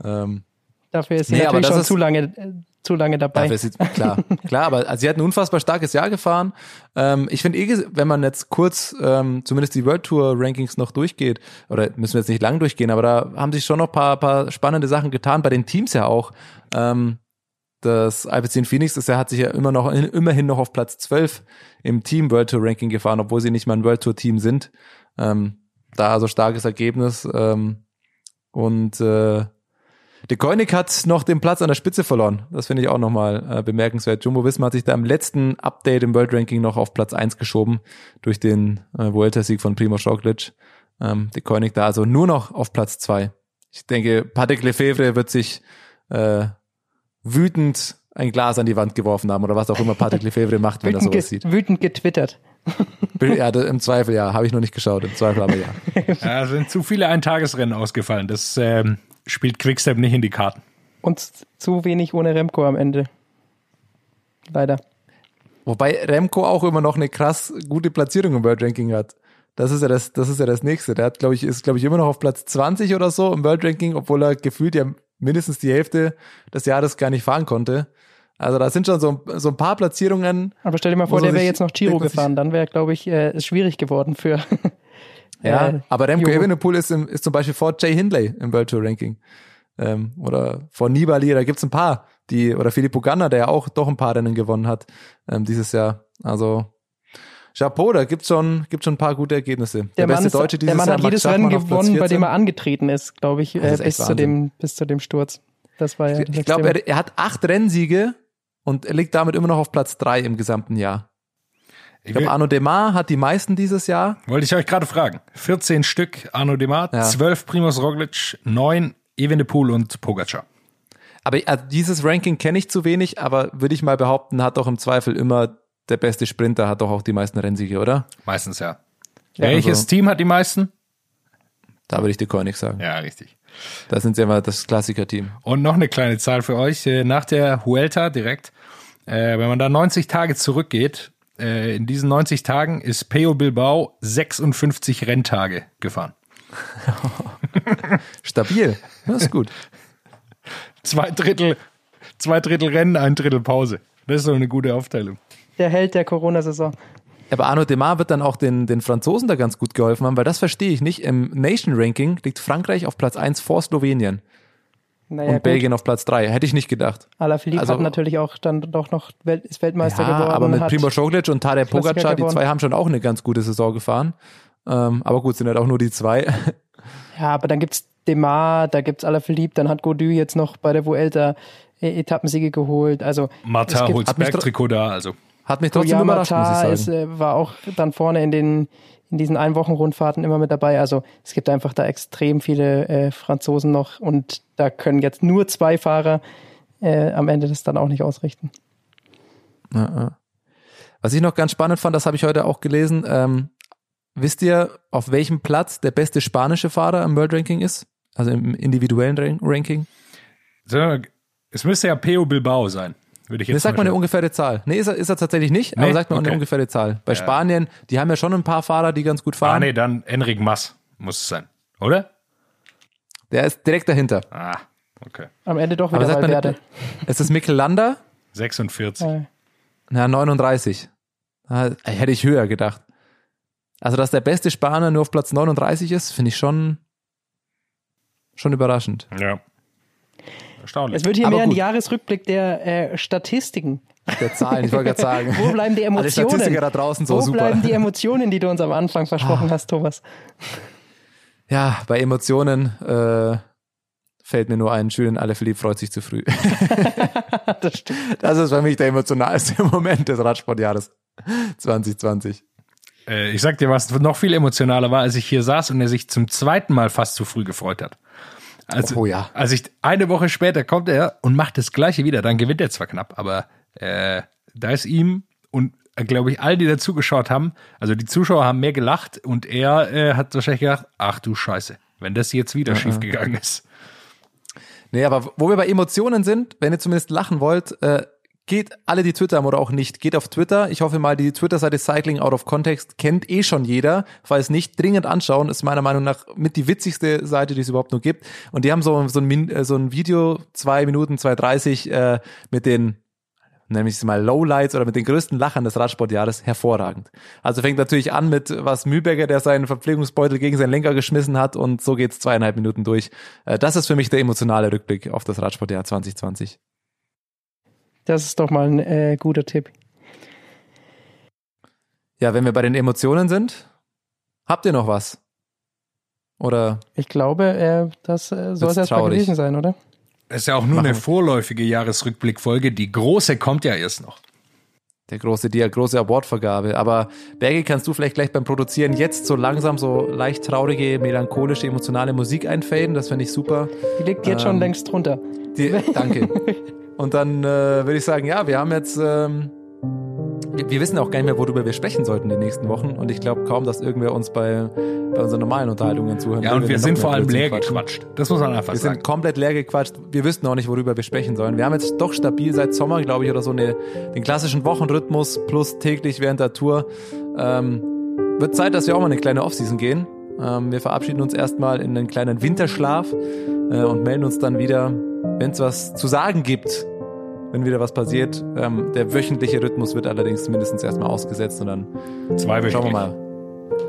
Ähm, Dafür ist sie Nee, natürlich schon zu lange, äh, zu lange dabei. Dafür ist sie, klar, klar, aber also sie hat ein unfassbar starkes Jahr gefahren. Ähm, ich finde eh, wenn man jetzt kurz ähm, zumindest die World Tour Rankings noch durchgeht, oder müssen wir jetzt nicht lang durchgehen, aber da haben sich schon noch paar, paar spannende Sachen getan, bei den Teams ja auch. Ähm, das Alpecin Phoenix ist ja, hat sich ja immer noch, immerhin noch auf Platz 12 im Team World Tour Ranking gefahren, obwohl sie nicht mal ein World Tour Team sind. Ähm, da also starkes Ergebnis. Ähm, und äh, De Koenig hat noch den Platz an der Spitze verloren. Das finde ich auch nochmal äh, bemerkenswert. Jumbo Visma hat sich da im letzten Update im World Ranking noch auf Platz 1 geschoben durch den äh, Vuelta-Sieg von Primoz Roglic. Ähm, De Koenig da also nur noch auf Platz 2. Ich denke, Patrick Lefevre wird sich äh, wütend ein Glas an die Wand geworfen haben oder was auch immer Patrick Lefevre macht, wenn er sowas sieht. wütend getwittert. Ja, da- im Zweifel ja. Habe ich noch nicht geschaut. Im Zweifel aber ja. Ja, es sind zu viele Eintagesrennen ausgefallen. Das ähm, spielt Quickstep nicht in die Karten. Und zu wenig ohne Remco am Ende. Leider. Wobei Remco auch immer noch eine krass gute Platzierung im World Ranking hat. Das ist ja das, das ist ja das nächste. Der hat, glaube ich, ist, glaube ich, immer noch auf Platz 20 oder so im World Ranking, obwohl er gefühlt ja mindestens die Hälfte des Jahres gar nicht fahren konnte. Also da sind schon so, so ein paar Platzierungen. Aber stell dir mal vor, er der wäre jetzt noch Giro gefahren. Dann wäre, glaube ich, äh, es schwierig geworden für. Ja, äh, aber Remco. Evenepoel ist, im, ist zum Beispiel vor Jay Hindley im World Tour Ranking. Ähm, oder vor Nibali, da gibt's ein paar, die, oder Filippo Ganna, der ja auch doch ein paar Rennen gewonnen hat ähm, dieses Jahr. Also Chapeau, da gibt's schon, gibt's schon ein paar gute Ergebnisse. Der, Mann, ist, Deutsche der Mann Jahr, hat jedes Rennen gewonnen, bei dem 14. er angetreten ist, glaube ich, äh, ist bis, zu dem, bis zu dem Sturz. Das war ja Ich glaube, er, er hat acht Rennsiege und er liegt damit immer noch auf Platz drei im gesamten Jahr. Ich glaube, Arno Demar hat die meisten dieses Jahr. wollte ich euch gerade fragen. 14 Stück Arno Demar, Ja. 12 Primoz Roglic, 9 Evenepoel und Pogacar. Aber also dieses Ranking kenne ich zu wenig, aber würde ich mal behaupten, hat doch im Zweifel immer der beste Sprinter, hat doch auch die meisten Rennsiege, oder? Meistens ja. Ja, Welches also- Team hat die meisten? Da würde ich dir König sagen. Ja, richtig. Da sind sie immer das Klassiker-Team. Und noch eine kleine Zahl für euch. äh, Nach der Huelta direkt, äh, wenn man da 90 Tage zurückgeht, äh, in diesen 90 Tagen ist Peo Bilbao 56 Renntage gefahren. Stabil. Das ist gut. Zwei Drittel, zwei Drittel Rennen, ein Drittel Pause. Das ist so eine gute Aufteilung. Der Held der Corona-Saison. Aber Arno Demar wird dann auch den, den Franzosen da ganz gut geholfen haben, weil das verstehe ich nicht. Im Nation Ranking liegt Frankreich auf Platz 1 vor Slowenien Naja, und gut. Belgien auf Platz 3. Hätte ich nicht gedacht. Alaphilippe Also- hat natürlich auch dann doch noch Welt, ist Weltmeister Ja, geworden. aber mit hat, Primoz Roglic und Tadej Pogacar, die zwei haben schon auch eine ganz gute Saison gefahren. Ähm, aber gut, sind halt auch nur die zwei. Ja, aber dann gibt's Demar, da gibt's Alaphilippe, dann hat Godu jetzt noch bei der Vuelta äh, Etappensiege geholt. Also gibt- hat mich Bergtrikot da, also. Hat mich trotzdem überrascht, muss ich ist, sagen. äh, war auch dann vorne in den in diesen Einwochenrundfahrten immer mit dabei. Also es gibt einfach da extrem viele äh, Franzosen noch und da können jetzt nur zwei Fahrer äh, am Ende das dann auch nicht ausrichten. Was ich noch ganz spannend fand, das habe ich heute auch gelesen. Ähm, wisst ihr, auf welchem Platz der beste spanische Fahrer im World Ranking ist? Also im individuellen Ran- Ranking? So, Es müsste ja Peo Bilbao sein, würde ich Nee, jetzt sag mal eine ungefähre Zahl. Nee, ist er, ist er tatsächlich nicht, Nee? aber sagt mal eine Okay. ungefähre Zahl. Bei Spanien, die haben ja schon ein paar Fahrer, die ganz gut Ah, fahren. nee, dann Enric Mas muss es sein, oder? Der ist direkt dahinter. Ah, okay. Am Ende doch Aber wieder sagt man, Valverde. es ist Mikkel Lander, 46. Äh, na 39. Ah, Hätte ich höher gedacht. Also, dass der beste Spanier nur auf Platz 39 ist, finde ich schon, schon überraschend. Ja. Erstaunlich. es wird hier Aber mehr ein gut. Jahresrückblick der äh, Statistiken. Der Zahlen, ich wollte gerade sagen. Wo bleiben die Alle Emotionen? Statistiker da draußen so Wo super. bleiben die Emotionen, die du uns am Anfang versprochen Ah. hast, Thomas? Ja, bei Emotionen äh, fällt mir nur ein, Julian Alaphilippe freut sich zu früh. das stimmt. Das ist für mich der emotionalste Moment des Radsportjahres 2020. Äh, ich sag dir, was noch viel emotionaler war, als ich hier saß und er sich zum zweiten Mal fast zu früh gefreut hat. Also, Oh ja. Als ich eine Woche später kommt er und macht das Gleiche wieder. Dann gewinnt er zwar knapp, aber äh, da ist ihm und äh, glaube ich, all die dazugeschaut haben, also die Zuschauer haben mehr gelacht und er äh, hat wahrscheinlich gedacht, ach du Scheiße, wenn das jetzt wieder schief gegangen ist. Nee, aber wo wir bei Emotionen sind, wenn ihr zumindest lachen wollt, äh, geht alle, die Twitter haben oder auch nicht, geht auf Twitter. Ich hoffe mal, die Twitter-Seite Cycling Out of Context kennt eh schon jeder. Falls nicht, dringend anschauen. Ist meiner Meinung nach mit die witzigste Seite, die es überhaupt nur gibt. Und die haben so, so, ein, äh, so ein Video, zwei Minuten, 2,30 äh, mit den nämlich es mal Lowlights oder mit den größten Lachern des Radsportjahres hervorragend. Also fängt natürlich an mit was Mühlberger, der seinen Verpflegungsbeutel gegen seinen Lenker geschmissen hat und so geht's zweieinhalb Minuten durch. Äh, Das ist für mich der emotionale Rückblick auf das Radsportjahr 2020. Das ist doch mal ein äh, guter Tipp. Ja, wenn wir bei den Emotionen sind, habt ihr noch was? Oder Ich glaube, äh, das äh, soll es erstmal traurig. gewesen sein, oder? Das ist ja auch nur eine Machen wir. vorläufige Jahresrückblickfolge. Die große kommt ja erst noch. der große, die große Awardvergabe. Aber Bergi, kannst du vielleicht gleich beim Produzieren jetzt so langsam so leicht traurige, melancholische, emotionale Musik einfaden? Das fände ich super. Die liegt jetzt schon Ähm, längst drunter. Die, danke. Und dann äh, würde ich sagen, ja, wir haben jetzt, ähm, wir, wir wissen auch gar nicht mehr, worüber wir sprechen sollten die nächsten Wochen. Und ich glaube kaum, dass irgendwer uns bei, bei unseren normalen Unterhaltungen zuhören Ja, und wir noch sind vor allem leer gequatscht. Das muss man einfach Wir sagen. sind komplett leer gequatscht. Wir wüssten auch nicht, worüber wir sprechen sollen. Wir haben jetzt doch stabil seit Sommer, glaube ich, oder so eine, den klassischen Wochenrhythmus plus täglich während der Tour. Ähm, wird Zeit, dass wir auch mal eine kleine Offseason gehen. Ähm, wir verabschieden uns erstmal in einen kleinen Winterschlaf äh, und melden uns dann wieder, wenn es was zu sagen gibt, wenn wieder was passiert. Ähm, der wöchentliche Rhythmus wird allerdings mindestens erstmal ausgesetzt und dann Zwei schauen wir mal.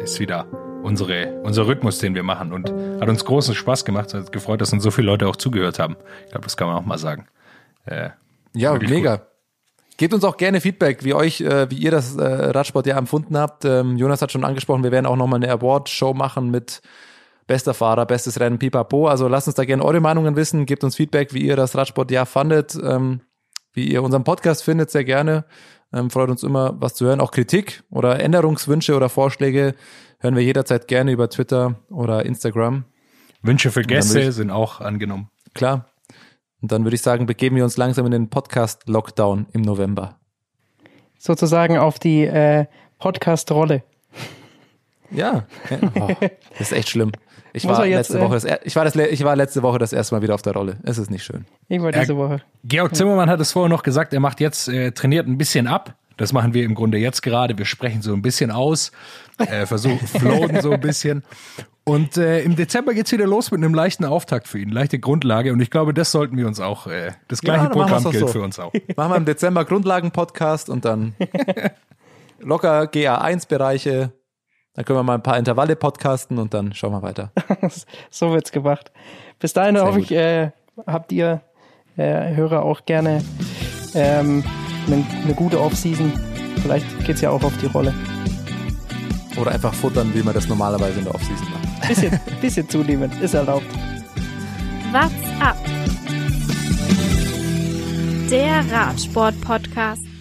ist wieder unsere, unser Rhythmus, den wir machen. Und hat uns großen Spaß gemacht. Es hat gefreut, dass uns so viele Leute auch zugehört haben. Ich glaube, das kann man auch mal sagen. Äh, Ja, mega. Gebt uns auch gerne Feedback, wie euch, äh, wie ihr das äh, Radsportjahr empfunden habt. Ähm, Jonas hat schon angesprochen, wir werden auch nochmal eine Award-Show machen mit bester Fahrer, bestes Rennen, pipapo. Also lasst uns da gerne eure Meinungen wissen. Gebt uns Feedback, wie ihr das Radsportjahr fandet, ähm, wie ihr unseren Podcast findet, sehr gerne. Ähm, freut uns immer, was zu hören. Auch Kritik oder Änderungswünsche oder Vorschläge hören wir jederzeit gerne über Twitter oder Instagram. Wünsche für Gäste ich- sind auch angenommen. Klar. Und dann würde ich sagen, begeben wir uns langsam in den Podcast-Lockdown im November. Sozusagen auf die äh, Podcast-Rolle. Ja. Oh, das ist echt schlimm. Ich Muss war, jetzt, letzte äh, Woche das, er- ich, war das, ich war letzte Woche das erste Mal wieder auf der Rolle. Es ist nicht schön. Irgendwann diese Woche. Georg Zimmermann hat es vorher noch gesagt, er macht jetzt, äh, trainiert ein bisschen ab. Das machen wir im Grunde jetzt gerade. Wir sprechen so ein bisschen aus, äh, versuchen, floaten so ein bisschen. Und äh, im Dezember geht's wieder los mit einem leichten Auftakt für ihn, leichte Grundlage. Und ich glaube, das sollten wir uns auch, äh, das gleiche wir's Programm gilt so. für uns auch. Machen wir im Dezember Grundlagen-Podcast und dann locker GA1-Bereiche. Dann können wir mal ein paar Intervalle podcasten und dann schauen wir weiter. so wird's gemacht. Bis dahin Sehr hoffe gut. ich, äh, habt ihr äh, Hörer auch gerne ähm, eine, eine gute Offseason. Vielleicht geht's ja auch auf die Rolle. Oder einfach futtern, wie man das normalerweise in der Offseason macht. Bisschen, bisschen zunehmend, ist erlaubt. What's up? Der Radsport-Podcast.